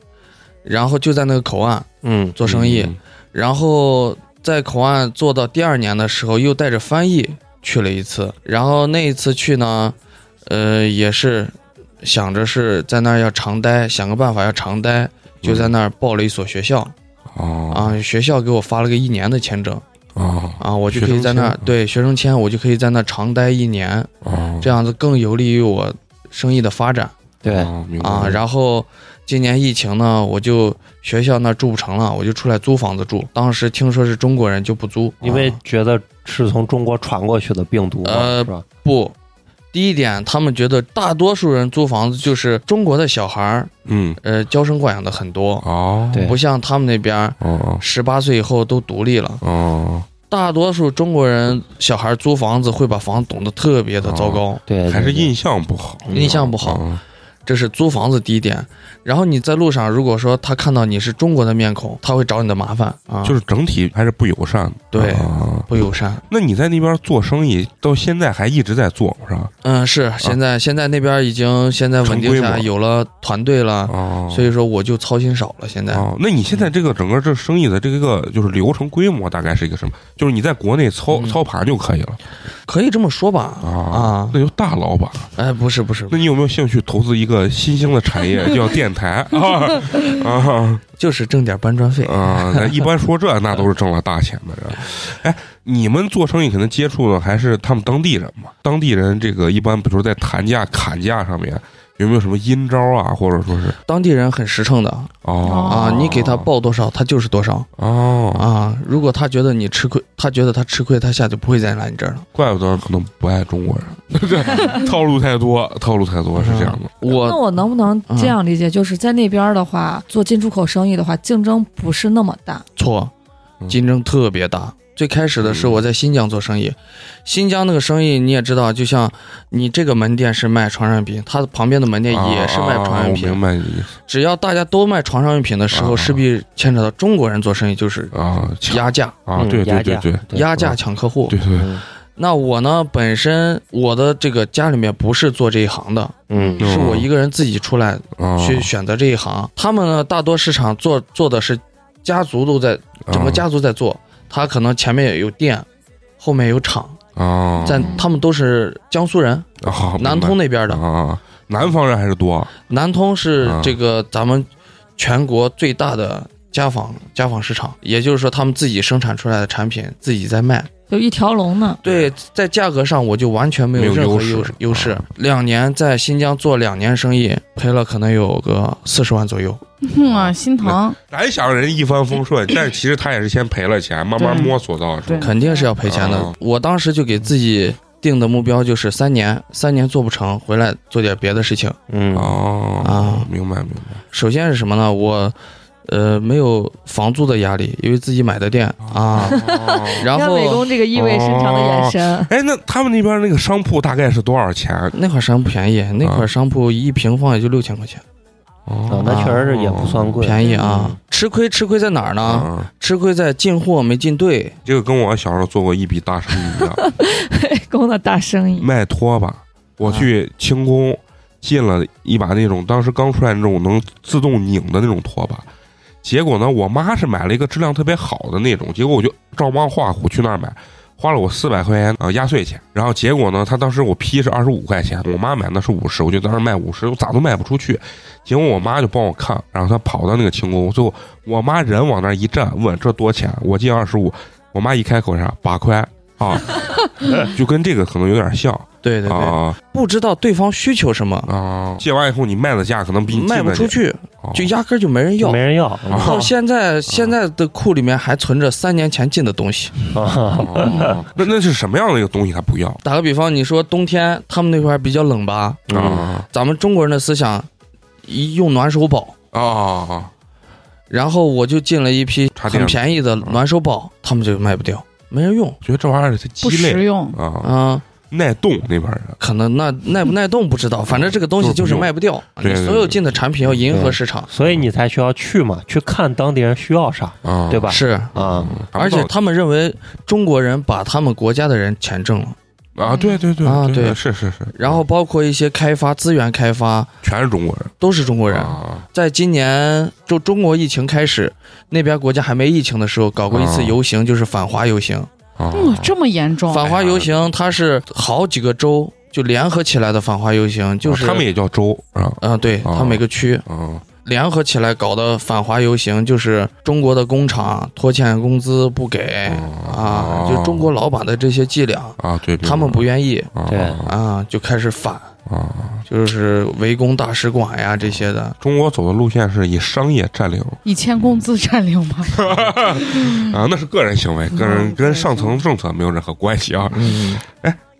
然后就在那个口岸嗯，做生意，嗯然后在口岸做到第二年的时候，又带着翻译去了一次，然后那一次去呢，呃，也是想着是在那儿要常待，想个办法要常待，就在那儿报了一所学校。哦。啊，学校给我发了个一年的签证。哦。啊，我就可以在那儿对学生签，我就可以在那儿常待一年，哦，这样子更有利于我生意的发展。对，哦啊。然后今年疫情呢，我就学校那儿住不成了，我就出来租房子住。当时听说是中国人就不租，因为觉得是从中国传过去的病毒嘛，呃是吧？不，第一点，他们觉得大多数人租房子就是中国的小孩儿，嗯。呃，娇生惯养的很多，哦。对。不像他们那边哦十八岁以后都独立了。哦，大多数中国人小孩租房子会把房子懂得特别的糟糕，对，对。还是印象不好，印象不好。嗯这是租房子第一点。然后你在路上，如果说他看到你是中国的面孔，他会找你的麻烦啊，就是整体还是不友善的。对啊不友善。那你在那边做生意，到现在还一直在做是吧？嗯，是现在、现在那边已经现在稳定下来，模有了团队了，哦，所以说我就操心少了。现在、哦，那你现在这个整个这生意的这个就是流程规模大概是一个什么？就是你在国内操嗯操盘就可以了可以这么说吧？啊啊那就大老板。哎，不是不是，那你有没有兴趣投资一个新兴的产业，叫电台 啊啊就是挣点搬砖费。啊！那一般说这 那都是挣了大钱的人。哎，你们做生意可能接触的还是他们当地人嘛？当地人这个一般，比如说在谈价、砍价上面，有没有什么阴招啊，或者说是当地人很实诚的哦啊，你给他报多少，他就是多少哦，啊。如果他觉得你吃亏，他觉得他吃亏，他下就不会再来你这儿了。怪不得可能不爱中国人，这 套路太多，套路太多是这样的。那我我能不能这样理解？就是在那边的话，做进出口生意的话，竞争不是那么大。错，嗯竞争特别大。最开始的是我在新疆做生意，新疆那个生意你也知道，就像你这个门店是卖床上用品，它旁边的门店也是卖床上用品。只要大家都卖床上用品的时候，啊势必牵扯到中国人做生意就是啊，压价，啊，嗯对对压价对对压价抢客户。对对，嗯。那我呢，本身我的这个家里面不是做这一行的，嗯。嗯。是我一个人自己出来啊，去选择这一行。他们呢，大多市场做做的是家族都在整个家族在做，他可能前面也有店，后面有厂，啊，在他们都是江苏人，啊南通那边的。啊，南方人还是多南通是啊这个咱们全国最大的家纺家纺市场，也就是说他们自己生产出来的产品自己在卖。就一条龙呢，对，在价格上我就完全没有任何优势优优势啊。两年在新疆做两年生意，赔了可能有个四十万左右。哼啊，心疼。咱想人一帆风顺，但是其实他也是先赔了钱，慢慢摸索到是肯定是要赔钱的啊。我当时就给自己定的目标就是三年，三年做不成，回来做点别的事情。嗯哦啊明白明白首先是什么呢？我呃没有房租的压力，因为自己买的店啊。哦然后看美后工这个意味深长的眼神，哎，那他们那边那个商铺大概是多少钱？那块商铺便宜，那块商铺一平方也就六千块钱，啊哦，那确实是也不算贵，便宜啊嗯。吃亏吃亏在哪儿呢？啊，吃亏在进货没进对。这个跟我小时候做过一笔大生意一样，美 工的大生意。卖拖把。我去轻工进了一把那种当时刚出来那种能自动拧的那种拖把，结果呢，我妈是买了一个质量特别好的那种，结果我就照猫画虎去那儿买，花了我四百块钱啊、压岁钱。然后结果呢，他当时我批是二十五块钱，我妈买的是五十，我就当时卖五十，我咋都卖不出去。结果我妈就帮我看，然后她跑到那个轻工，最后我妈人往那儿一站，问这多钱？我进二十五，我妈一开口啥八块啊，就跟这个可能有点像。对对对，啊。不知道对方需求什么，啊！借完以后你卖的价可能比你卖不出去，哦就压根儿就没人要。没。人要。到现在，现在的库里面还存着三年前进的东西。那那是什么样的一个东西他不要？打个比方，你说冬天他们那块儿比较冷吧？啊。咱们中国人的思想，一用暖手宝，啊啊！然后我就进了一批很便宜的暖手宝，他们就卖不掉，没人用。觉得这玩意儿它不鸡肋实用，啊，啊。耐冻那边人可能那耐不耐冻不知道，反正这个东西就是卖不掉。对对你所有进的产品要迎合市场，所以你才需要去嘛，去看当地人需要啥，啊，对吧？是。啊，而且他们认为中国人把他们国家的人钱挣了，啊，对对对啊对是是是，然后包括一些开发资源开发全是中国人，都是中国人。啊。在今年就中国疫情开始，那边国家还没疫情的时候，搞过一次啊。游行，就是反华游行。啊。嗯，这么严重，反华游行它是好几个州就联合起来的反华游行，就是啊他们也叫州啊嗯、对，啊。他每个区。啊联合起来搞的反华游行，就是中国的工厂拖欠工资不给啊，就中国老板的这些伎俩，啊，对，他们不愿意啊对啊，就开始反，啊，就是围攻大使馆呀这些的。中国走的路线是以商业占领以欠工资占领吗？啊，那是个人行为，个人跟上层政策没有任何关系啊。嗯，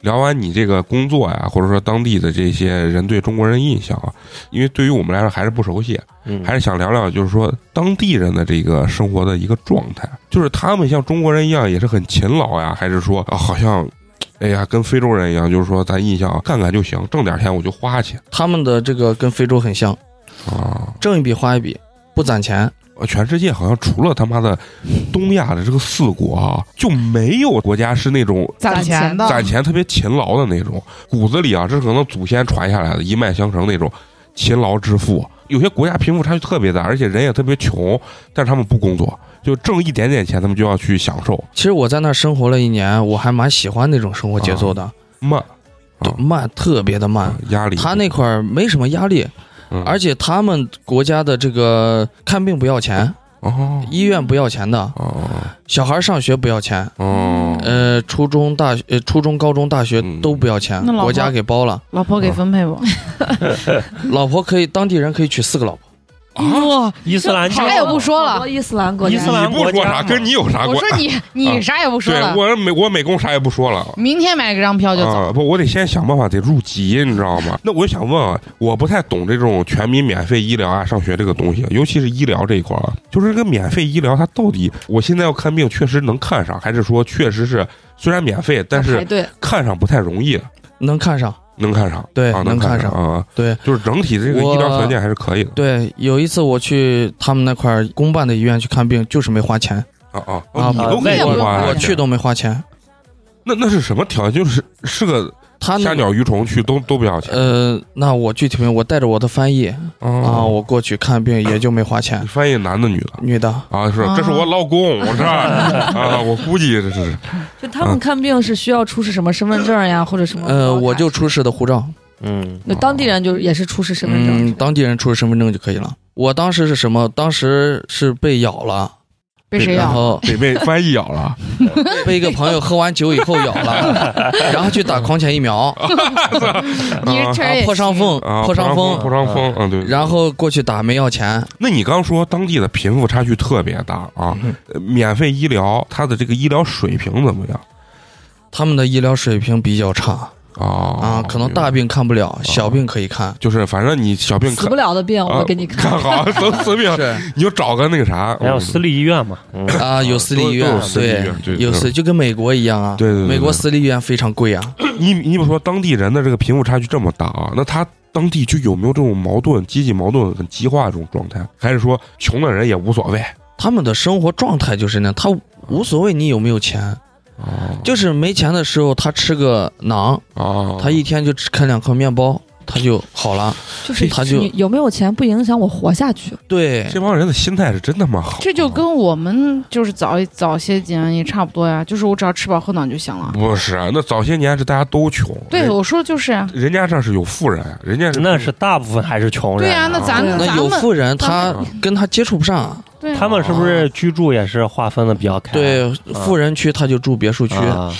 聊完你这个工作呀，或者说当地的这些人对中国人印象啊，因为对于我们来说还是不熟悉，嗯还是想聊聊，就是说当地人的这个生活的一个状态，就是他们像中国人一样也是很勤劳呀，还是说啊，好像，哎呀，跟非洲人一样，就是说咱印象干干就行，挣点钱我就花去他们的这个跟非洲很像，啊。挣一笔花一笔，不攒钱。呃全世界好像除了他妈的东亚的这个四国啊，就没有国家是那种攒钱的，攒钱特别勤劳的那种，骨子里啊，这是可能祖先传下来的，一脉相承那种勤劳致富。有些国家贫富差距特别大，而且人也特别穷，但是他们不工作，就挣一点点钱，他们就要去享受，其实我在那儿生活了一年，我还蛮喜欢那种生活节奏的，慢，啊慢，特别的慢啊。压力。他那块儿没什么压力，嗯而且他们国家的这个看病不要钱，哦医院不要钱的，哦小孩上学不要钱，哦，呃，初中、大学、呃，初中、高中、大学嗯都不要钱那，老婆国家给包了。老婆给分配不？老婆可以，当地人可以娶四个老婆。哇，伊斯兰教。啥也不说了。伊斯兰国家，伊斯兰你不说啥，国家嘛跟你有啥关？我说你你啥也不说了。对，我美我美工啥也不说了。明天买个张票就走。啊，不，我得先想办法得入籍，你知道吗？那我就想问啊，我不太懂这种全民免费医疗啊、上学这个东西，尤其是医疗这一块儿啊，就是这个免费医疗，它到底我现在要看病确实能看上，还是说确实是虽然免费，但是，看上不太容易，能看上，能看上？对啊，能看上啊，对就是整体这个医疗条件还是可以的。对。有一次我去他们那块儿公办的医院去看病，就是没花钱啊啊，你都外国给我花我去都没花钱。那那是什么条件？就是是个他那虾鸟鱼虫去都都不要钱呃，那我具体没有，我带着我的翻译啊，啊我过去看病也就没花钱你。翻译男的女的？女的，啊，是，这是我老公，我这 啊，我估计这是 就他们看病是需要出示什么身份证呀，或者什么？呃，我就出示的护照，嗯，那当地人就也是出示身份证嗯，，当地人出示身份证就可以了。我当时是什么？当时是被咬了，被谁咬？然后被被翻译咬了。被一个朋友喝完酒以后咬了，然后去打狂犬疫苗，你破伤风，啊，破伤风，破伤风，嗯，对。然后过去打没要钱，那你刚说当地的贫富差距特别大啊，免费医疗，他的这个医疗水平怎么样他们的医疗水平比较差啊？啊，可能大病看不了，小病可以看。就是反正你小病看死不了的病啊我给你看。看好等死病，是你就找个那个啥，有私立医院嘛，嗯，啊，有私立医院都有，私立医对院对，有私就跟美国一样啊，对对对对美国私立医院非常贵啊。你你比如说当地人的这个贫富差距这么大啊，那他当地就有没有这种矛盾、阶级矛盾很激化的这种状态？还是说穷的人也无所谓？他们的生活状态就是那样，他无所谓你有没有钱，啊就是没钱的时候他吃个馕，啊，他一天就吃啃两颗面包，他就好了。就是他就你有没有钱不影响我活下去。对，这帮人的心态是真他妈好，这就跟我们就是早一早些年也差不多呀，就是我只要吃饱喝暖就行了。不是啊那早些年是大家都穷，对，人我说的就是啊，人家这是有富人，人家是那是大部分还是穷人、对呀、那咱啊那咱们有富人他嗯跟他接触不上啊。他们是不是居住也是划分的比较开？对，富人区他就住别墅区啊，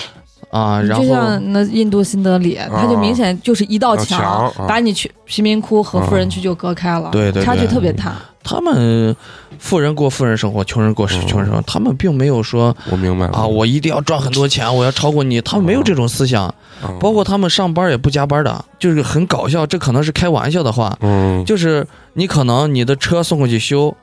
啊，然就后像那印度新德里，它就明显就是一道啊墙啊。把你去贫民窟和富人区就隔开了，对差距特别大。他们富人过富人生活，穷人过嗯穷人生活，他们并没有说我明白啊，我一定要赚很多钱，我要超过你，他们没有这种思想。啊包括他们上班也不加班的，就是很搞笑。这可能是开玩笑的话，嗯。就是你可能你的车送过去修，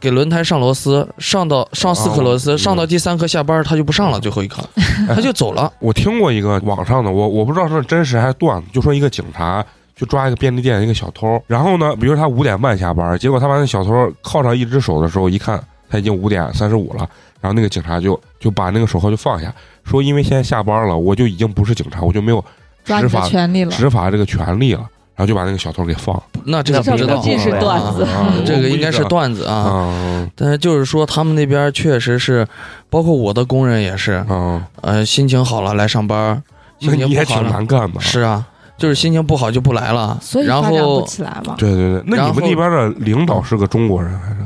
给轮胎上螺丝，上到上四颗螺丝，哦上到第三颗下班他就不上了，最后一颗 他就走了。我听过一个网上的，我我不知道是真实还是段子，就说一个警察去抓一个便利店一个小偷，然后呢，比如他五点半下班，结果他把那小偷铐上一只手的时候，一看他已经五点三十五了，然后那个警察就就把那个手铐就放下，说因为现在下班了，我就已经不是警察，我就没有执法权利了，执法这个权利了，然后就把那个小偷给放了那这个不知道，这是段子啊这个应该是段子啊。啊但是就是说，他们那边确实是，包括我的工人也是，啊，呃，心情好了来上班，心情你也挺不好了难干的，是啊，就是心情不好就不来了。所以然发展不后起来嘛。对对对，那你们那边的领导是个中国人还是？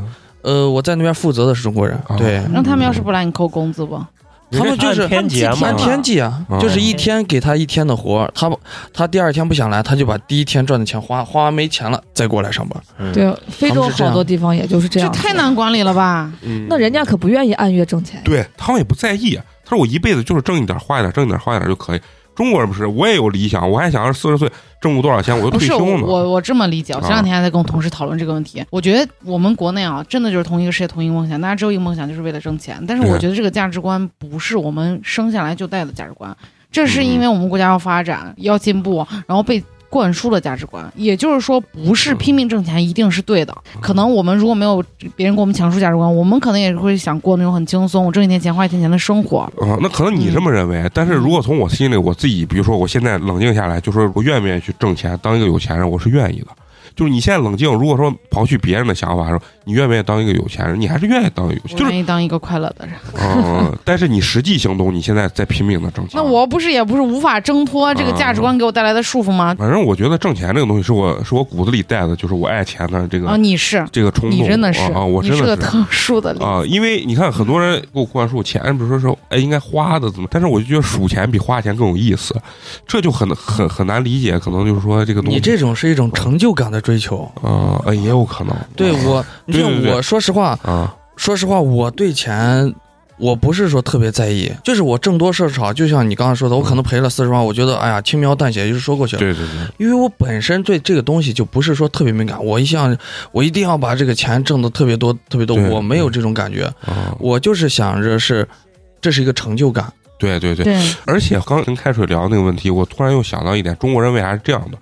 呃，我在那边负责的是中国人，啊对那他们要是不来，你扣工资不？他们就是按天计嘛按天计啊啊，就是一天给他一天的活儿，他他第二天不想来，他就把第一天赚的钱花，花完没钱了再过来上班。嗯，对，非洲好多地方也就是这样这。太难管理了吧？嗯那人家可不愿意按月挣钱。对他们也不在意，他说我一辈子就是挣一点花一点，挣一点花一点就可以。中国人不是，我也有理想，我还想着四十岁挣够多少钱我就退休呢。我我我这么理解，我前啊两天还在跟我同事讨论这个问题。我觉得我们国内啊，真的就是同一个世界，同一个梦想，大家只有一个梦想，就是为了挣钱。但是我觉得这个价值观不是我们生下来就带的价值观，这是因为我们国家要发展、要进步，然后被。灌输的价值观，也就是说，不是拼命挣钱一定是对的。可能我们如果没有别人给我们强输价值观，我们可能也会想过那种很轻松，我挣一天钱花一天钱的生活。啊，那可能你这么认为，但是如果从我心里，我自己，比如说我现在冷静下来，就说我愿不愿意去挣钱，当一个有钱人，我是愿意的。就是你现在冷静，如果说刨去别人的想法说，你愿不愿意当一个有钱人，你还是愿意当有钱人，就是愿意当一个快乐的人。嗯，但是你实际行动，你现在在拼命的挣钱。那我不是也不是无法挣脱这个价值观给我带来的束缚吗？反正我觉得挣钱这个东西是我是我骨子里带的，就是我爱钱的这个、啊，你是，这个冲动。你真的是啊，啊我你真的是。是个特殊的。啊，因为你看，很多人给我灌输钱，比如说说，哎，应该花的怎么？但是我就觉得数钱比花钱更有意思，这就很很很难理解。可能就是说这个东西，你这种是一种成就感的追求。啊，呃也有可能。对我，你对对对像我说实话，啊，说实话，我对钱。我不是说特别在意，就是我挣多事少，就像你刚才说的，我可能赔了四十万，我觉得哎呀轻描淡写就是说过去了。对对对，因为我本身对这个东西就不是说特别敏感，我一向我一定要把这个钱挣得特别多特别多，我没有这种感觉，啊，我就是想着是这是一个成就感。对对对。对，而且刚跟开水聊那个问题，我突然又想到一点，中国人为啥是这样的？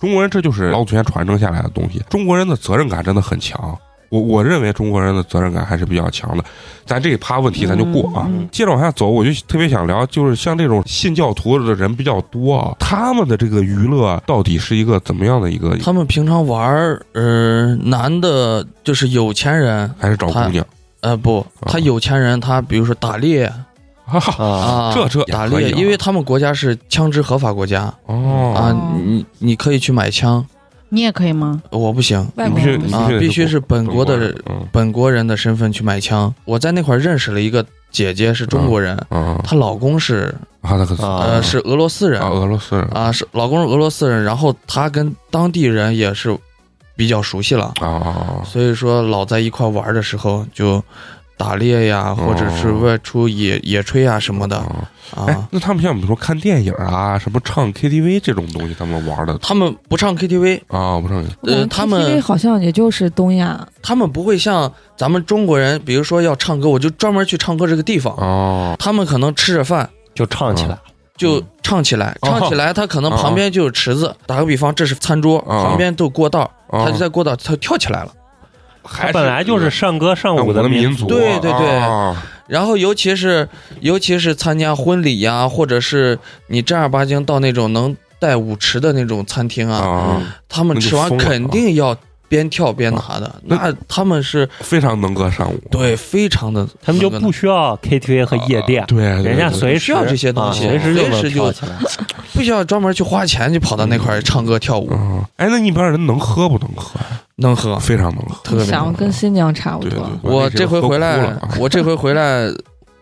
中国人这就是老祖先传承下来的东西，中国人的责任感真的很强。我我认为中国人的责任感还是比较强的，咱这一趴问题咱就过啊。嗯嗯接着往下走，我就特别想聊，就是像这种信教徒的人比较多啊，他们的这个娱乐到底是一个怎么样的一个？他们平常玩儿，呃，男的就是有钱人，还是找姑娘呃，不，他有钱人，他比如说打猎啊？这这打猎，因为他们国家是枪支合法国家。哦。啊，你你可以去买枪，你也可以吗？我不行。必须国人啊，必须是本国的嗯。本国人的身份去买枪。我在那块儿认识了一个姐姐，是中国人，啊她老公是啊，呃是俄罗斯人。啊，俄罗斯人。啊，是老公是俄罗斯人，然后她跟当地人也是比较熟悉了，啊所以说老在一块玩的时候就打猎呀，或者是外出野野炊呀什么的。啊！哎啊，。那他们像比如说看电影啊，什么唱 KTV 这种东西，他们玩的他们不唱 KTV，啊，不唱呃，他 KTV 们好像也就是东亚，他们不会像咱们中国人，比如说要唱歌，我就专门去唱歌这个地方。哦。他们可能吃着饭。就唱起来，就唱起来，哦。唱起来，他可能旁边就有池子。打个比方，这是餐桌，哦。旁边都有过道，哦。他就在过道，他跳起来了。还他本来就是上歌上舞的民族，对对对。啊。然后尤其是尤其是参加婚礼呀，或者是你正儿八经到那种能带舞池的那种餐厅啊，啊，他们吃完肯定要边跳边拿的。那那他们是非常能歌善舞，对非常的，他们就不需要 KTV 和夜店，对，对人家随时需要这些东西啊随时就能随时就跳起来。不需要专门去花钱去跑到那块儿唱歌跳舞，嗯，哎，那一般人能喝不能喝呀？能喝。非常能喝，特别想能跟新疆差不对对多。。我这回回来我这回回来，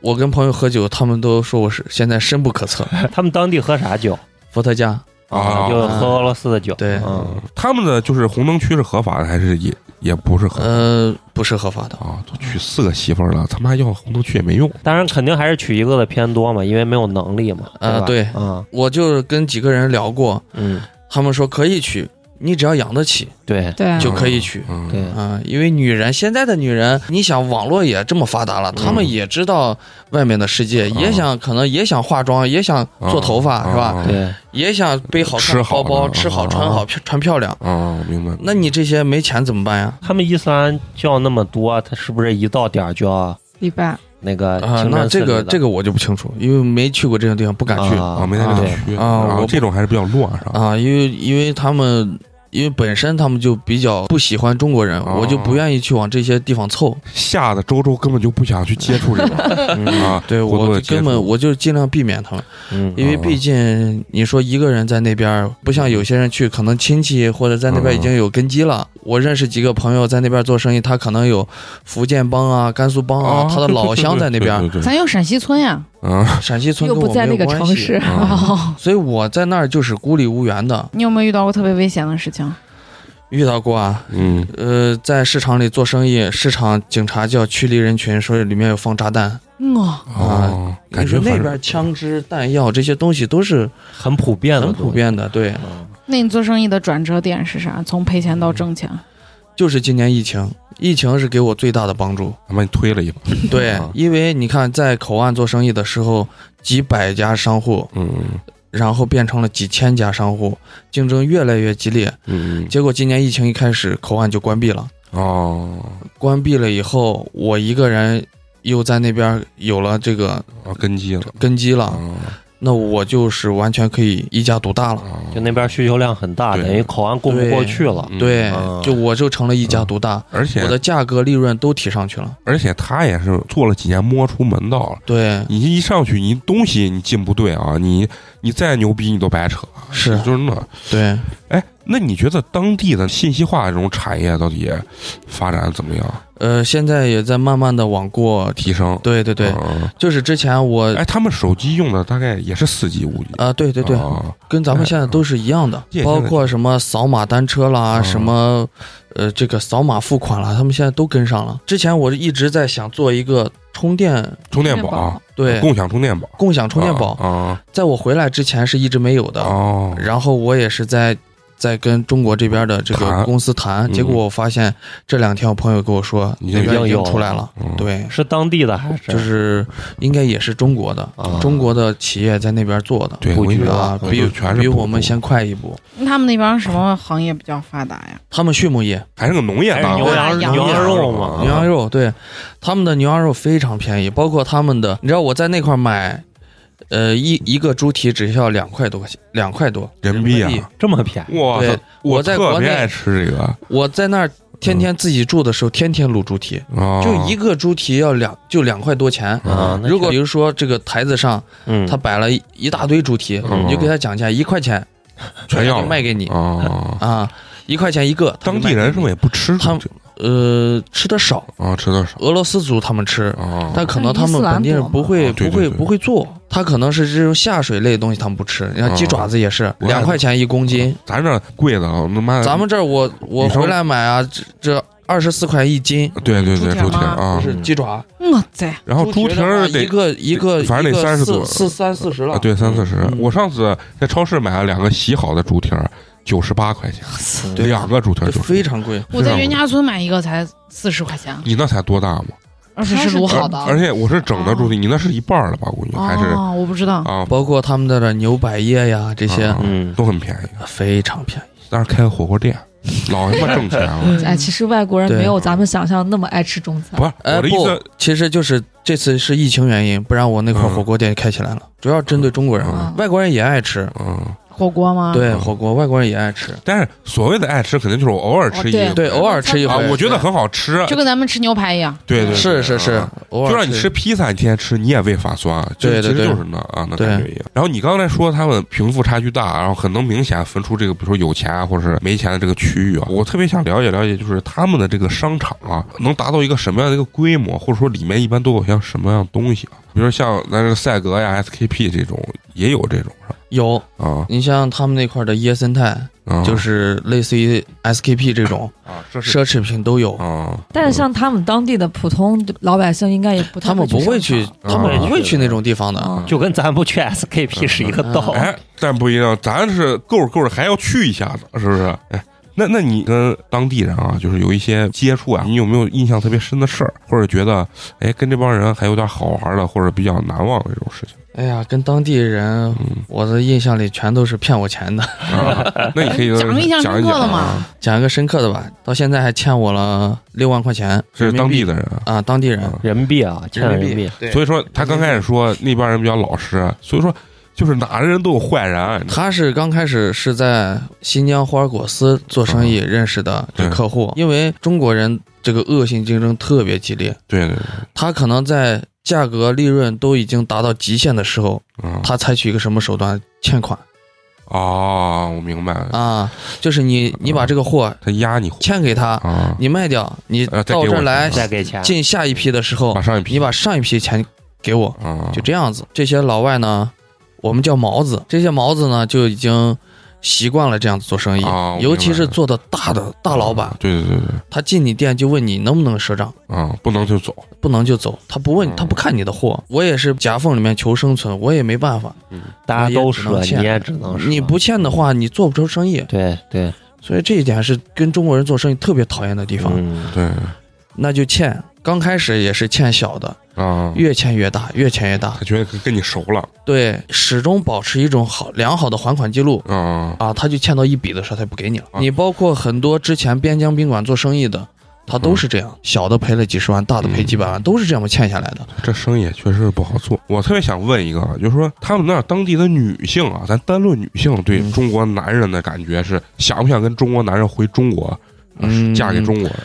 我跟朋友喝酒，他们都说我是现在深不可测。他们当地喝啥酒？伏特加，啊，就喝俄罗斯的酒。对嗯，嗯他们的就是红灯区是合法的，还是也也不是合法的呃，不是合法的。啊？都娶四个媳妇儿了，他妈要红灯区也没用当然肯定还是娶一个的偏多嘛，因为没有能力嘛。吧啊对啊我就跟几个人聊过，嗯，他们说可以娶，你只要养得起对对啊，就可以娶。嗯，对，啊、因为女人现在的女人，你想网络也这么发达了，她们也知道外面的世界，也想可能也想化妆，也想做头发，啊是吧？啊对，也想背好吃好看包包，的吃好啊穿好漂穿漂亮。啊，明白。那你这些没钱怎么办呀？他们伊斯兰教那么多，他是不是一到点就要礼拜那个啊，那这个这个我就不清楚，因为没去过这种地方，不敢去啊，没在这啊个区啊我不这种还是比较乱，是吧？啊，因为因为他们。因为本身他们就比较不喜欢中国人，哦我就不愿意去往这些地方凑。吓得周周根本就不想去接触这个 嗯啊，对我根本我就尽量避免他们。因为毕竟你说一个人在那边，不像有些人去，可能亲戚或者在那边已经有根基了。我认识几个朋友在那边做生意，他可能有福建帮啊、甘肃帮啊，他的老乡在那边，对对对对咱有陕西村呀，对啊，陕西村又跟我不在那个没有关系城市，啊所以我在那儿就是孤立无援的。你有没有遇到过特别危险的事情？遇到过啊，嗯呃，在市场里做生意，市场警察叫驱离人群，说里面有放炸弹。嗯哦，哦，感觉那边枪支弹药这些东西都是很普遍的，很普。遍的，对，嗯那你做生意的转折点是啥？从赔钱到挣钱？就是今年疫情，疫情是给我最大的帮助。他把你推了一把，对啊，因为你看，在口岸做生意的时候，几百家商户，嗯然后变成了几千家商户，竞争越来越激烈。嗯嗯，结果今年疫情一开始，口岸就关闭了。哦，关闭了以后，我一个人又在那边有了这个啊，根基了根基了。啊，那我就是完全可以一家独大了。啊就那边需求量很大，等于口岸供不过去了。嗯对啊，就我就成了一家独大，而且我的价格、利润都提上去了。而且他也是做了几年摸出门道了。对，你一上去，你东西你进不对啊，你你再牛逼你都白扯，是就是那。对，哎，那你觉得当地的信息化这种产业到底发展怎么样？呃，现在也在慢慢的往过。提升？对对对，嗯就是之前我哎，他们手机用的大概也是四 G、五 G。啊，对对对，啊跟咱们现在都是一样的哎，包括什么扫码单车啦，嗯什么呃这个扫码付款啦，他们现在都跟上了。之前我一直在想做一个充电，充电宝，对，共享充电宝，共享充电宝，啊。在我回来之前是一直没有的。哦，然后我也是在在跟中国这边的这个公司谈，嗯。结果我发现这两天我朋友跟我说那边已经出来了，嗯。对，是当地的还是？就是应该也是中国的，啊。中国的企业在那边做的，对，布局啊，比比我们先快一步。他们那边什么行业比较发达呀？他们畜牧业，还是个农业牛羊羊牛羊肉啊嘛？牛羊肉，对，他们的牛羊肉非常便宜，包括他们的，你知道我在那块买，呃，一一个猪蹄只需要两块多块钱，两块多人民币啊。这么便宜？哇对，我我在国内爱吃这个我在那儿天天自己住的时候，天天卤猪蹄，啊，就一个猪蹄要两就两块多钱。如果比如说这个台子上嗯，他摆了一一大堆猪蹄，嗯你就给他讲价一块钱，全要卖给你啊。啊，一块钱一个。当地人是不是也不吃他们这个呃吃的少，啊？吃的少。俄罗斯族他们吃，啊？但可能他们本地人不会啊不会不会做，他可能是这种下水类的东西他们不吃。你看鸡爪子也是我两块钱一公斤，咱这贵的，他妈的。咱们这儿我我回来买啊，这这二十四块一斤，对对对，猪蹄啊。不，是鸡爪，我在然后猪蹄儿得一个一个反正得三十多四四三四十了。啊，。对三四十。嗯。我上次在超市买了两个洗好的猪蹄儿，九十八块钱，对两个猪蹄儿这就非常贵，我在袁家村买一个才四十块钱，你那才多大嘛？而且是卤好的。而且我是整的猪蹄，你那是一半了吧？估计还是哦，我不知道。啊，包括他们的牛百叶呀这些啊嗯，都很便宜。非常便宜。但是开个火锅店，老他妈挣钱了。哎，其实外国人没有咱们想象那么爱吃中餐不。是我的意思，，其实就是这次是疫情原因，不然我那块嗯火锅店开起来了，主要针对中国人，嗯外国人也爱吃。嗯，火锅吗？对，嗯火锅外国人也爱吃，但是所谓的爱吃，肯定就是我偶尔吃一哦回对，偶尔吃一回啊，，我觉得很好吃。就跟咱们吃牛排一样。对对，对是是是啊，偶尔就让你吃披萨，你天天吃，你也胃发酸，就对对对其实就是那啊，那感觉一样。然后你刚才说他们贫富差距大，然后很能明显分出这个，比如说有钱啊，或者是没钱的这个区域啊。我特别想了解了解，就是他们的这个商场啊，能达到一个什么样的一个规模，或者说里面一般都有像什么样的东西啊？比如说像咱这个赛格呀、SKP 这种，也有这种是吧？有。啊。你像他们那块的椰森泰，啊，就是类似于 SKP 这种啊，奢侈品都有，啊，但是像他们当地的普通老百姓，应该也不太他们不会去他们啊不会去那种地方的。场就跟咱不去 SKP 是一个道。哎，但不一样，咱是够着够着还要去一下子，是不是？哎，那那你跟当地人啊，就是有一些接触啊，你有没有印象特别深的事儿，或者觉得哎跟这帮人还有点好玩的，或者比较难忘的这种事情？哎呀，跟当地人，嗯，我的印象里全都是骗我钱的。啊，那你可以 讲个印象讲一讲深刻的嘛啊，讲一个深刻的吧，到现在还欠我了六万块钱，是当地的人啊。啊，当地人啊人民币啊，欠人民币。所以说他刚开始说那帮人比较老实，所以说就是哪个人都有坏人，啊他是刚开始是在新疆霍尔果斯做生意认识的这对。客户，因为中国人这个恶性竞争特别激烈，对对对，他可能在价格、利润都已经达到极限的时候，嗯，他采取一个什么手段？欠款哦，我明白了，啊，就是你你把这个货他压你欠给他，啊，你卖掉，你到这儿来再给钱，进下一批的时候把，上一批。你把上一批钱给我，啊，就这样子。这些老外呢，我们叫毛子，这些毛子呢就已经习惯了这样子做生意，啊尤其是做的大的大老板，对对对对。他进你店就问你能不能赊账，啊，不能就走，不能就走，他不问嗯，他不看你的货。我也是夹缝里面求生存，我也没办法。大家都赊，欠。你也只能赊。你不欠的话，你做不出生意。对对，所以这一点是跟中国人做生意特别讨厌的地方。嗯，对。那就欠，刚开始也是欠小的，啊，越欠越大，越欠越大。他觉得跟跟你熟了对，始终保持一种好良好的还款记录。啊，啊，他就欠到一笔的时候，他就不给你了。啊你包括很多之前边疆宾馆做生意的，他都是这样，小的赔了几十万，大的赔几百万，都是这样欠下来的。这生意也确实是不好做。我特别想问一个啊，就是说他们那儿当地的女性啊，咱单论女性对嗯中国男人的感觉是想不想跟中国男人回中国，嗯嫁给中国人？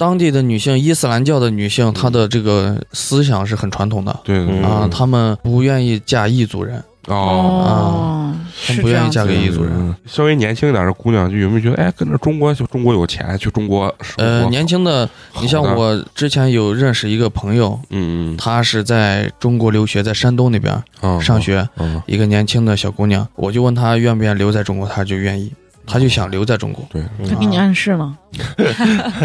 当地的女性，伊斯兰教的女性，她的这个思想是很传统的。对对对。啊，她们不愿意嫁异族人，哦。哦，她不愿意嫁给异族人。嗯稍微年轻一点的姑娘，就有没有觉得，哎，跟着中国就中国有钱，去中国生活呃，年轻的，你像，我之前有认识一个朋友，嗯嗯。她是在中国留学，在山东那边啊上，学，嗯，一个年轻的小姑娘，我就问她愿不愿意留在中国，她就愿意，她就想留在中国。对，她给你暗示呢。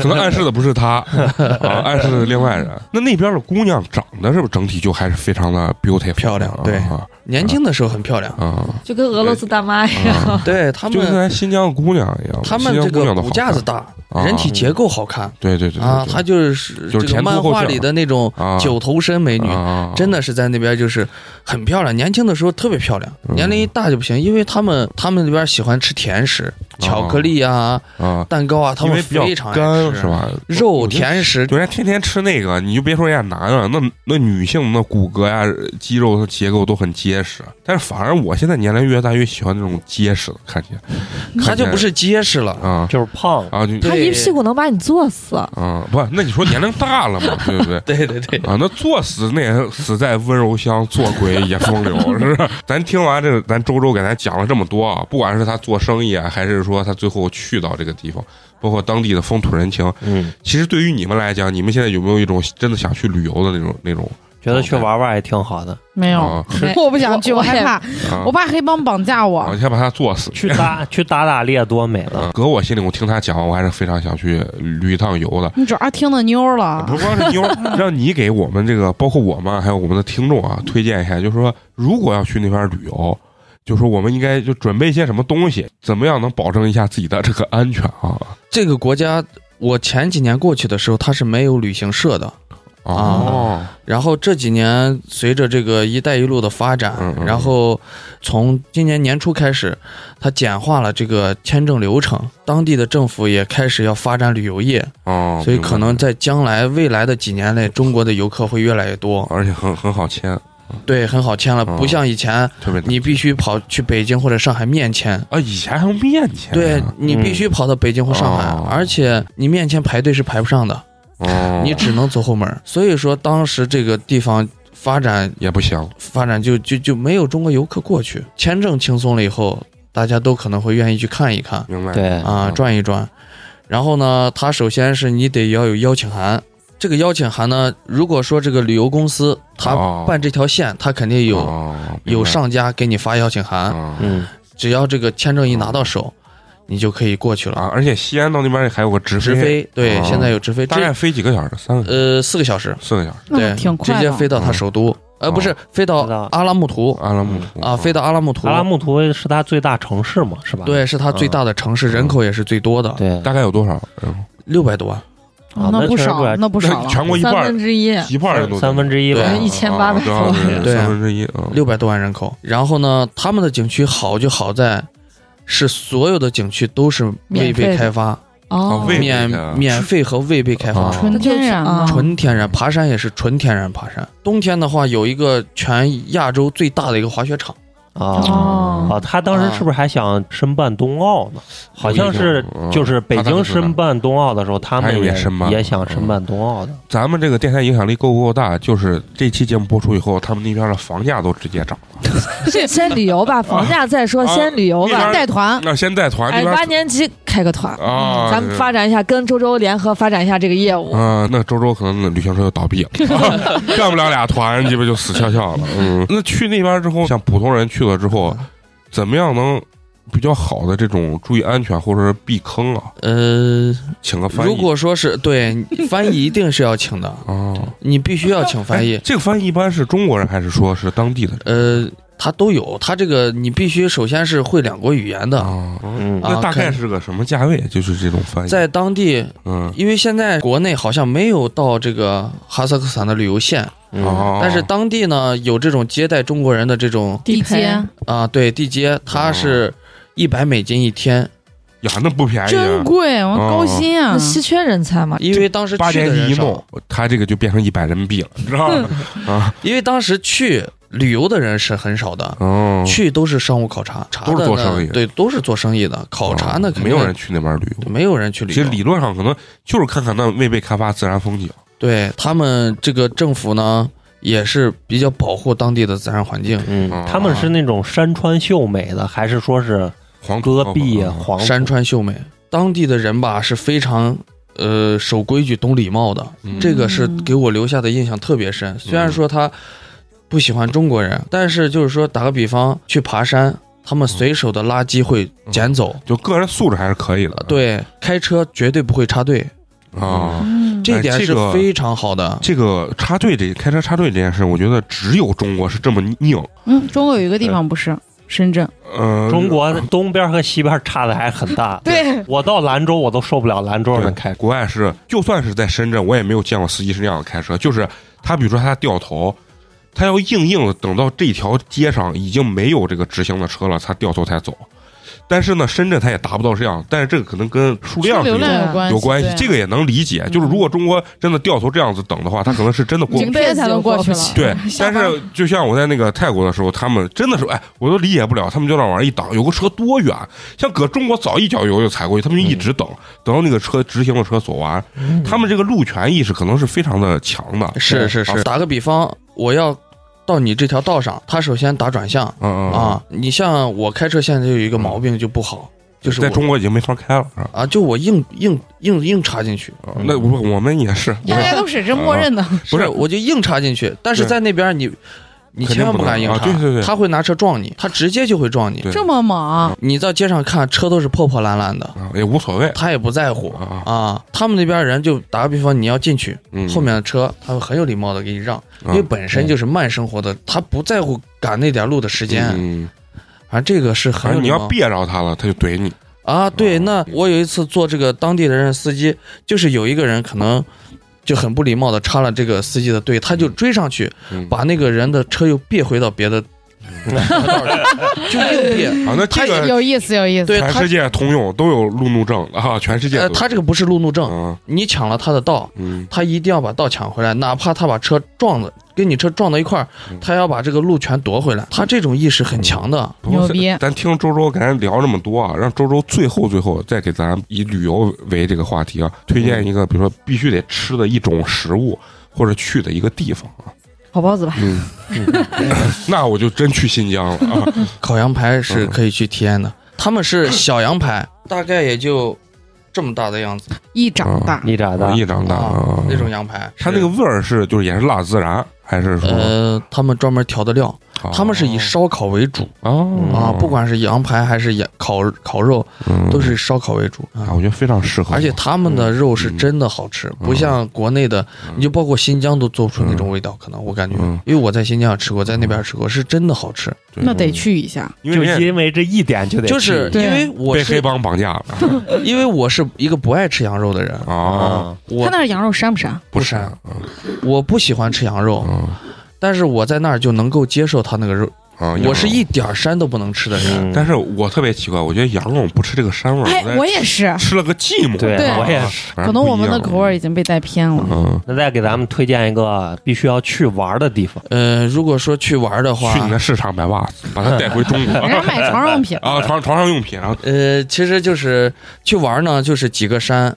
可能暗示的不是他，啊，暗示的是另外人。那那边的姑娘长得是不是整体就还是非常的 beautiful 漂亮对啊。年轻的时候很漂亮，啊。就跟俄罗斯大妈一样。啊，对他们就跟，咱新疆姑娘一样，他们这个骨架子大，啊。人体结构好看对对对对啊，她就是就是这个漫画里的那种啊。九头身美女，啊真的是在那边就是很漂亮，年轻的时候特别漂亮，嗯。年龄一大就不行，因为他们他们那边喜欢吃甜食，巧克力啊、啊，蛋糕啊，他们因为比较非常爱吃干是？吧？肉、甜食，对，人家天天吃那个，你就别说人家男的，那那女性那骨骼呀、肌肉的结构都很结实，但是反而我现在年龄越大越喜欢那种结实的，看起来，他就不是结实了。啊就是胖，啊就他一屁股能把你坐死。啊不，那你说年龄大了嘛，对不对？对对对，啊，那坐死那也死在温柔乡，做鬼也风流，是不是？咱听完这个，咱周周给咱讲了这么多啊，不管是他做生意啊，还是说他最后去到这个地方，包括当地的风土人情，嗯，其实对于你们来讲，你们现在有没有一种真的想去旅游的那种那种觉得去玩玩也挺好的，没有，我不想去，我我害怕，啊。我怕黑帮绑架我。啊，。先把他作死。去打 去打打猎多美的，啊，搁我心里，我听他讲，我还是非常想去旅一趟游的。你主要听的妞儿了。不，光是妞，让你给我们这个，包括我们还有我们的听众啊，推荐一下，就是说，如果要去那边旅游，就说我们应该就准备一些什么东西，怎么样能保证一下自己的这个安全啊？这个国家，我前几年过去的时候，它是没有旅行社的。哦，然后这几年随着这个“一带一路”的发展，嗯嗯然后从今年年初开始，它简化了这个签证流程，当地的政府也开始要发展旅游业，哦，所以可能在将来未来的几年内，中国的游客会越来越多。而且很很好签，对，很好签了，哦不像以前你必须跑去北京或者上海面签。啊，以前还用面签啊，对你必须跑到北京或上海，哦而且你面签排队是排不上的，哦，你只能走后门。所以说，当时这个地方发展也不行，发展就就就没有中国游客过去，签证轻松了以后，大家都可能会愿意去看一看明白？对啊，嗯转一转。然后呢，他首先是你得要有邀请函，这个邀请函呢，如果说这个旅游公司它哦。办这条线，他肯定有、哦有上家给你发邀请函，啊嗯，只要这个签证一拿到手，你就可以过去了。啊，而且西安到那边还有个直直飞，对，哦。现在有直飞，大概飞几个小时？三个呃四个小时，四个小时？对，嗯，挺直快直。接飞到他首都，呃，不是哦。飞到阿拉木图。阿拉木图。啊，飞到阿拉木图，阿拉木图是他最大城市嘛，是吧？对，是他最大的城市，人口也是最多的，对，大概有多少？嗯六百多。万。啊那不少，那不少全国一半分之一，一半人都三分之一吧对，一千八百啊多对三分之一啊。六百多万人口。然后呢，他们的景区好就好在，是所有的景区都是未被开发，哦，未免免费和未被开发啊，纯天然啊，纯天然。爬山也是纯天然爬山。冬天的话，有一个全亚洲最大的一个滑雪场，啊哦啊，他当时是不是还想申办冬奥呢？好像是嗯就是北京申办冬奥的时候，他他们也也申办也想申办冬奥的。咱们这个电台影响力够不够大？就是这期节目播出以后，他们那边的房价都直接涨了。先先旅游吧，房价再说，啊先旅游吧。带团，那先带团那哎，边八年级开个团，啊，咱们发展一下，跟周周联合发展一下这个业务。啊，那周周可能旅行社就倒闭了，干不了俩团，基本就死翘翘了。嗯，那去那边之后，像普通人去了之后，怎么样能比较好的这种注意安全或者是避坑啊？呃，请个翻译。如果说是对翻译，一定是要请的，啊，你必须要请翻译哎。这个翻译一般是中国人还是说是当地的人呃，他都有，他这个你必须首先是会两国语言的，啊？嗯。啊那大概是个什么价位？就是这种翻译，在当地，嗯因为现在国内好像没有到这个哈萨克斯坦的旅游线，嗯。哦，但是当地呢有这种接待中国人的这种地接。啊，对地接，它是一百美金一天。呀，那不便宜啊，真贵，我高薪啊。那！稀缺人才嘛，因为当时八去的一弄，，他这个就变成一百人民币了，你知道吗？啊，因为当时去旅游的人是很少的，哦，去都是商务考察，查都是做生意对，都是做生意的。考察呢，哦肯定没有人去那边旅游。没有人去旅游。其实理论上可能就是看看那未被开发自然风景。对他们这个政府呢，也是比较保护当地的自然环境。嗯啊，他们是那种山川秀美的，还是说是黄土戈壁山川秀美，当地的人吧是非常呃守规矩、懂礼貌的，嗯这个是给我留下的印象特别深。虽然说他不喜欢中国人，但是就是说打个比方，去爬山，他们随手的垃圾会捡走，就个人素质还是可以的。对，开车绝对不会插队，啊，嗯，这一点是这个非常好的。这个插队这开车插队这件事，我觉得只有中国是这么拧。嗯，中国有一个地方不是深圳，呃，中国东边和西边差的还很大。对，我到兰州我都受不了兰州人开车。国外是，就算是在深圳，我也没有见过司机是那样的开车，就是他比如说他掉头。他要硬硬的等到这条街上已经没有这个直行的车了，他掉头才走。但是呢，深圳他也达不到这样，但是这个可能跟数量有关系，有关系，这个也能理解。就是如果中国真的掉头这样子等的话，他可能是真的过不明天才能过去了。对，但是就像我在那个泰国的时候，他们真的是哎，我都理解不了，他们就那玩意儿一挡，有个车多远，像搁中国早一脚油就踩过去，他们就一直等，等到那个车直行的车走完，他们这个路权意识可能是非常的强的。啊是是是，打个比方，我要到你这条道上，他首先打转向嗯嗯，啊。你像我开车现在就有一个毛病就不好，就是在我中国已经没法开了？啊，就我硬硬硬硬插进去，啊那我我们也是，大家都是这默认的，不是是我就硬插进去，但是对在那边你你千万不敢硬插，对对对他会拿车撞你，他直接就会撞你。这么猛，你在街上看车都是破破烂烂的，啊也无所谓他也不在乎啊，啊。他们那边人就打个比方，你要进去，嗯，后面的车他会很有礼貌的给你让，因为嗯本身就是慢生活的，他不在乎赶那点路的时间。嗯，反正这个是很你要别着他了，他就怼你。啊。对，哦那我有一次做这个当地的人司机，就是有一个人可能就很不礼貌的插了这个司机的队，他就追上去，嗯。把那个人的车又别回到别的 就硬币。啊，那这个有意思，有意思。对全世，界通用，都有路怒症啊，全世界呃，他这个不是路怒症，嗯你抢了他的道，嗯他一定要把道抢回来，哪怕他把车撞了跟你车撞到一块儿嗯，他要把这个路全夺回来。他这种意识很强的。牛逼咱咱听周周跟咱聊这么多啊，让周周最后最后再给咱以旅游为这个话题啊，推荐一个比如说必须得吃的一种食物或者去的一个地方啊。烤包子吧。嗯，那我就真去新疆了啊。烤羊排嗯是可以去体验的，他们是小羊排，大概也就这么大的样子一掌大，一掌大，一掌大啊，那种羊排。它那个味儿是就是也是辣孜然，还是说呃，他们专门调的料，哦。他们是以烧烤为主哦。啊，不管是羊排还是羊烤烤肉，嗯。都是以烧烤为主啊，啊。我觉得非常适合。我。而且他们的肉是真的好吃，不像国内的，你就包括新疆都做不出那种味道，可能我感觉嗯，因为我在新疆也吃过，在那边吃过，是真的好吃。对。那得去一下。就因为人家因为这一点就得就是去因为我被黑是帮绑架了。因为我是一个不爱吃羊肉的人，啊，啊，我他那儿羊肉膻不膻？不是膻。我不喜欢吃羊肉，嗯但是我在那儿就能够接受他那个肉，啊，我是一点儿膻都不能吃的人。嗯但是我特别奇怪，我觉得羊肉不吃这个膻味儿，哎，我也是，吃了个寂寞。对对我也是。可能我们的口味已经被带偏了。嗯，那再给咱们推荐一个必须要去玩的地方，呃，如果说去玩的话去，你的市场买袜子，把它带回中国 人家买床上用品，啊，床床上用品，然后呃，其实就是去玩呢，就是几个山，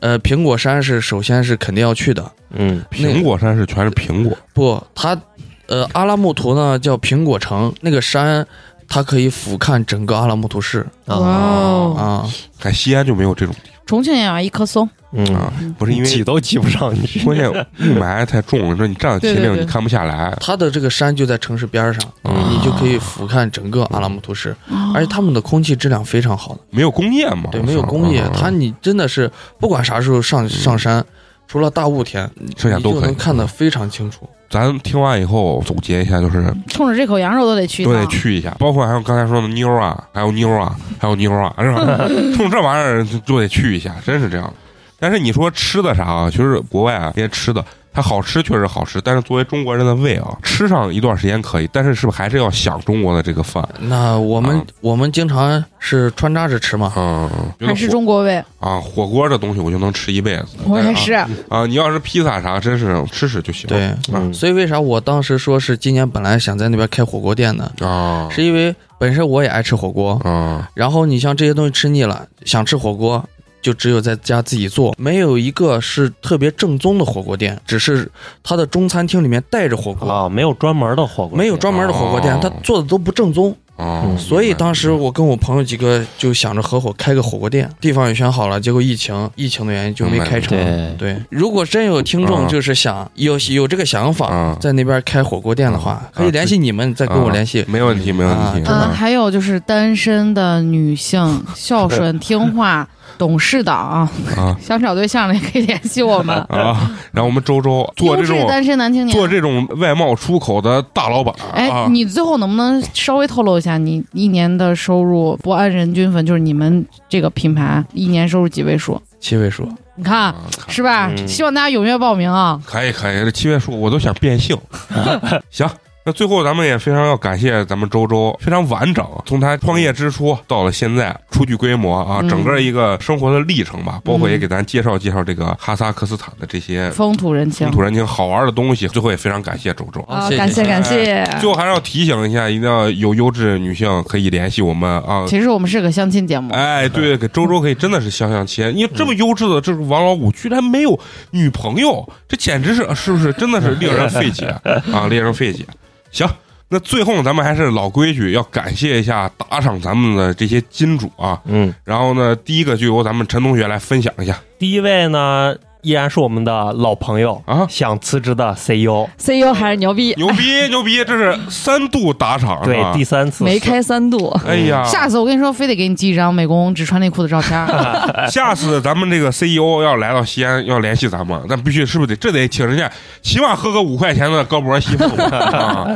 呃，苹果山是首先是肯定要去的，嗯，苹果山是全是苹果，不，它呃阿拉木图呢叫苹果城，那个山它可以俯瞰整个阿拉木图市。哇哦！啊。在西安就没有这种地重庆也有一棵松，嗯。啊，不是因为挤都挤不上去。关键雾霾太重了，你说你站在秦岭你看不下来，它的这个山就在城市边上，嗯你就可以俯瞰整个阿拉木图市，而且他们的空气质量非常好的。没有工业嘛，对，没有工业啊，它你真的是不管啥时候上上山，除了大雾天，剩下都可以能看得非常清楚。咱听完以后总结一下，就是冲着这口羊肉都得去一都趟。得去一下，包括还有刚才说的妞儿啊，还有妞儿啊，还有妞儿啊，是吧？冲这玩意儿就就得去一下，真是这样。但是你说吃的啥啊？其实国外啊，这些吃的，它它好吃确实好吃，但是作为中国人的胃啊，吃上一段时间可以，但是是不是还是要想中国的这个饭？那我们、啊我们经常是穿插着吃嘛。嗯，还是中国味，啊，火锅这东西我就能吃一辈子。我也是。啊，你要是披萨啥，真是吃吃就行。对，嗯所以为啥我当时说是今年本来想在那边开火锅店的？啊，是因为本身我也爱吃火锅，啊，然后你像这些东西吃腻了，想吃火锅。就只有在家自己做，没有一个是特别正宗的火锅店，只是它的中餐厅里面带着火锅，啊，没有专门的火锅店，没有专门的火锅店哦，它做的都不正宗。啊，嗯所以当时我跟我朋友几个就想着合伙开个火锅店，地方也选好了，结果疫情疫情的原因就没开成。对对，如果真有听众嗯就是想有有这个想法嗯，在那边开火锅店的话，可以联系你们，再跟我联系。没问题，没问题。啊嗯，啊还有就是单身的女性，孝顺听话。懂事的啊，啊 想找对象的也可以联系我们。啊！然后我们周周做这种单身男青年，做这种外贸出口的大老板哎啊，，你最后能不能稍微透露一下，你一年的收入不按人均分，就是你们这个品牌一年收入几位数？七位数，你看啊是吧？嗯希望大家踊跃报名啊！可以可以，这七位数我都想变性。行，那最后咱们也非常要感谢咱们周周，非常完整，从他创业之初到了现在初具规模啊，嗯整个一个生活的历程吧，包括嗯也给咱介绍介绍这个哈萨克斯坦的这些风土人情风，土人情好玩的东西。最后也非常感谢周周。啊感谢感谢。最后还是要提醒一下，一定要有优质女性可以联系我们啊。其实我们是个相亲节目，哎，对，给周周可以真的是相相亲。你这么优质的这个王老五，居然没有女朋友，这简直是是不是真的是令人费解啊，令人费解。行，那最后，咱们还是老规矩，要感谢一下打赏咱们的这些金主啊。嗯，然后呢，第一个就由咱们陈同学来分享一下第一位呢依然是我们的老朋友啊？想辞职的 CEO，CEO 还是牛逼，牛逼 牛逼，这是三度打赏，对第三次。没开三度。哎呀，下次我跟你说，非得给你寄一张美工只穿内裤的照片。下次咱们这个 CEO 要来到西安，要联系咱们，那必须是不是得这得请人家，起码喝个五块钱的高博西凤 啊！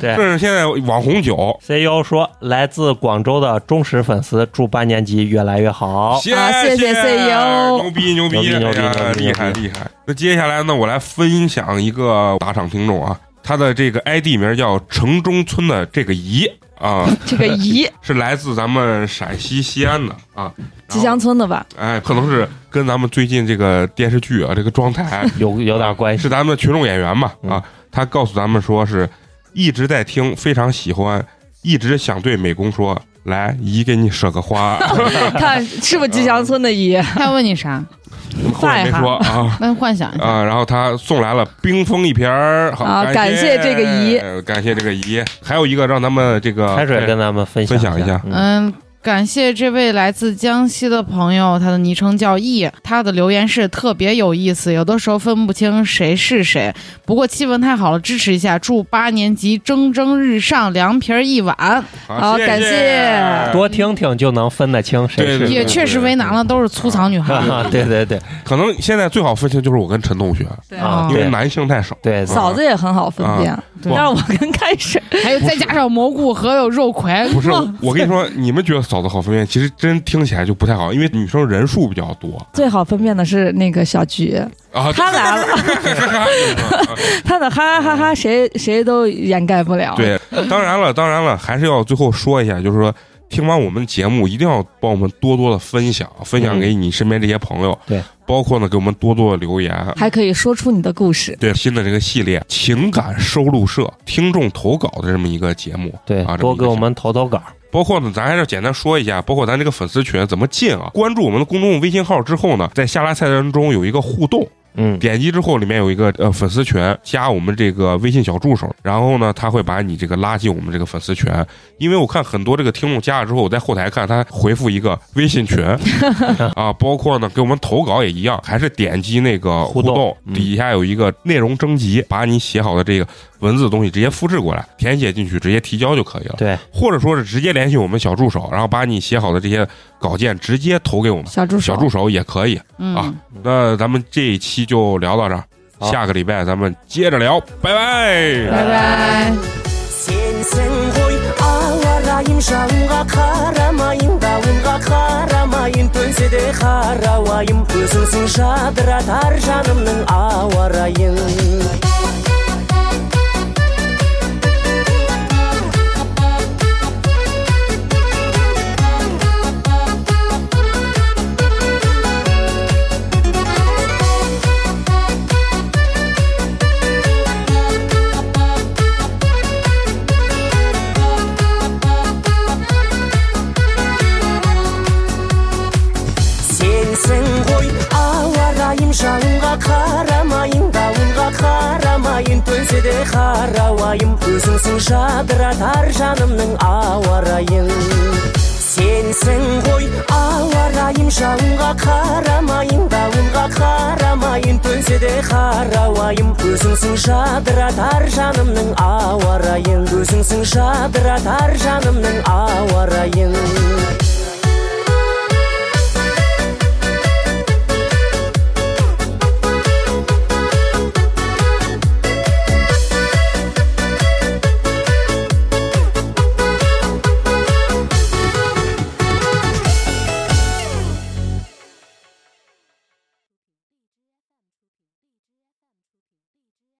对。这是现在网红酒，CEO 说，来自广州的忠实粉丝，祝八年级越来越好。谢啊谢谢 CEO 牛逼牛逼，牛逼牛逼害。厉害。那接下来呢，我来分享一个打赏听众啊，他的这个 ID 名叫城中村的这个姨啊，这个姨。是来自咱们陕西西安的啊，吉祥村的吧？哎，可能是跟咱们最近这个电视剧啊，这个状态 有有点关系。是咱们的群众演员嘛嗯。啊，他告诉咱们说是一直在听，非常喜欢，一直想对美工说，来姨给你说个花，看是不是吉祥村的姨？他要问你啥？后面没说啊。那幻想一下。啊，然后他送来了冰封一瓶儿，好，啊感感谢这个姨感谢这个姨，还有一个让咱们这个开水跟咱们分享分享一下嗯嗯，感谢这位来自江西的朋友，他的昵称叫易，他的留言是特别有意思，有的时候分不清谁是谁。不过气氛太好了，支持一下，祝八年级蒸蒸日上，凉皮儿一碗。谢好感谢。多听听就能分得清谁是对对也确实为难了，都是粗糙女孩。啊，对对对。可能现在最好分清就是我跟陈同学，对。啊，因为男性太少。对，嫂子也很好分辨，对但是我跟开水。还有再加上蘑菇和有肉葵，不是，我跟你说，你们觉得嫂子好分辨，其实真听起来就不太好，因为女生人数比较多最好分辨的是那个小菊，啊。她来了，她的哈哈哈哈，谁谁都掩盖不了。对，当然了，当然了，还是要最后说一下，就是说。听完我们节目，一定要帮我们多多的分享，分享给你身边这些朋友，对，包括呢给我们多多的留言，还可以说出你的故事。对新的这个系列情感收录社听众投稿的这么一个节目，对啊，多给我们投投稿。包括呢，咱还是简单说一下，包括咱这个粉丝群怎么进啊？关注我们的公众微信号之后呢，在下拉菜单中有一个互动，嗯，点击之后里面有一个呃粉丝群，加我们这个微信小助手，然后呢，他会把你这个拉进我们这个粉丝群。因为我看很多这个听众加了之后，我在后台看他回复一个微信群。啊，包括呢给我们投稿也一样，还是点击那个互互动动嗯。底下有一个内容征集，把你写好的这个文字的东西直接复制过来，填写进去，直接提交就可以了。对，或者说是直接联系我们小助手，然后把你写好的这些稿件直接投给我们小助手，小助手也可以。嗯啊，那咱们这一期就聊到这儿，好下个礼拜咱们接着聊，拜拜。拜拜。 сенсің ғой ауа райым жауынға қарамайын дауылға қарамайын төнсе де қарауайым өзіңсің жадыратар жанымның ауа райын Райым жауынға қарамайын дауылға қарамайын төнсе де қарауайым. Өзіңсің жадыратар жанымның ауа райын сенсің ғой ауа райым жауынға қарамайын дауылға қарамайын төнсе де қарауайым. Өзіңсің жадыратар жанымның ауа райын өзіңсің жадыратар жанымның ауа райын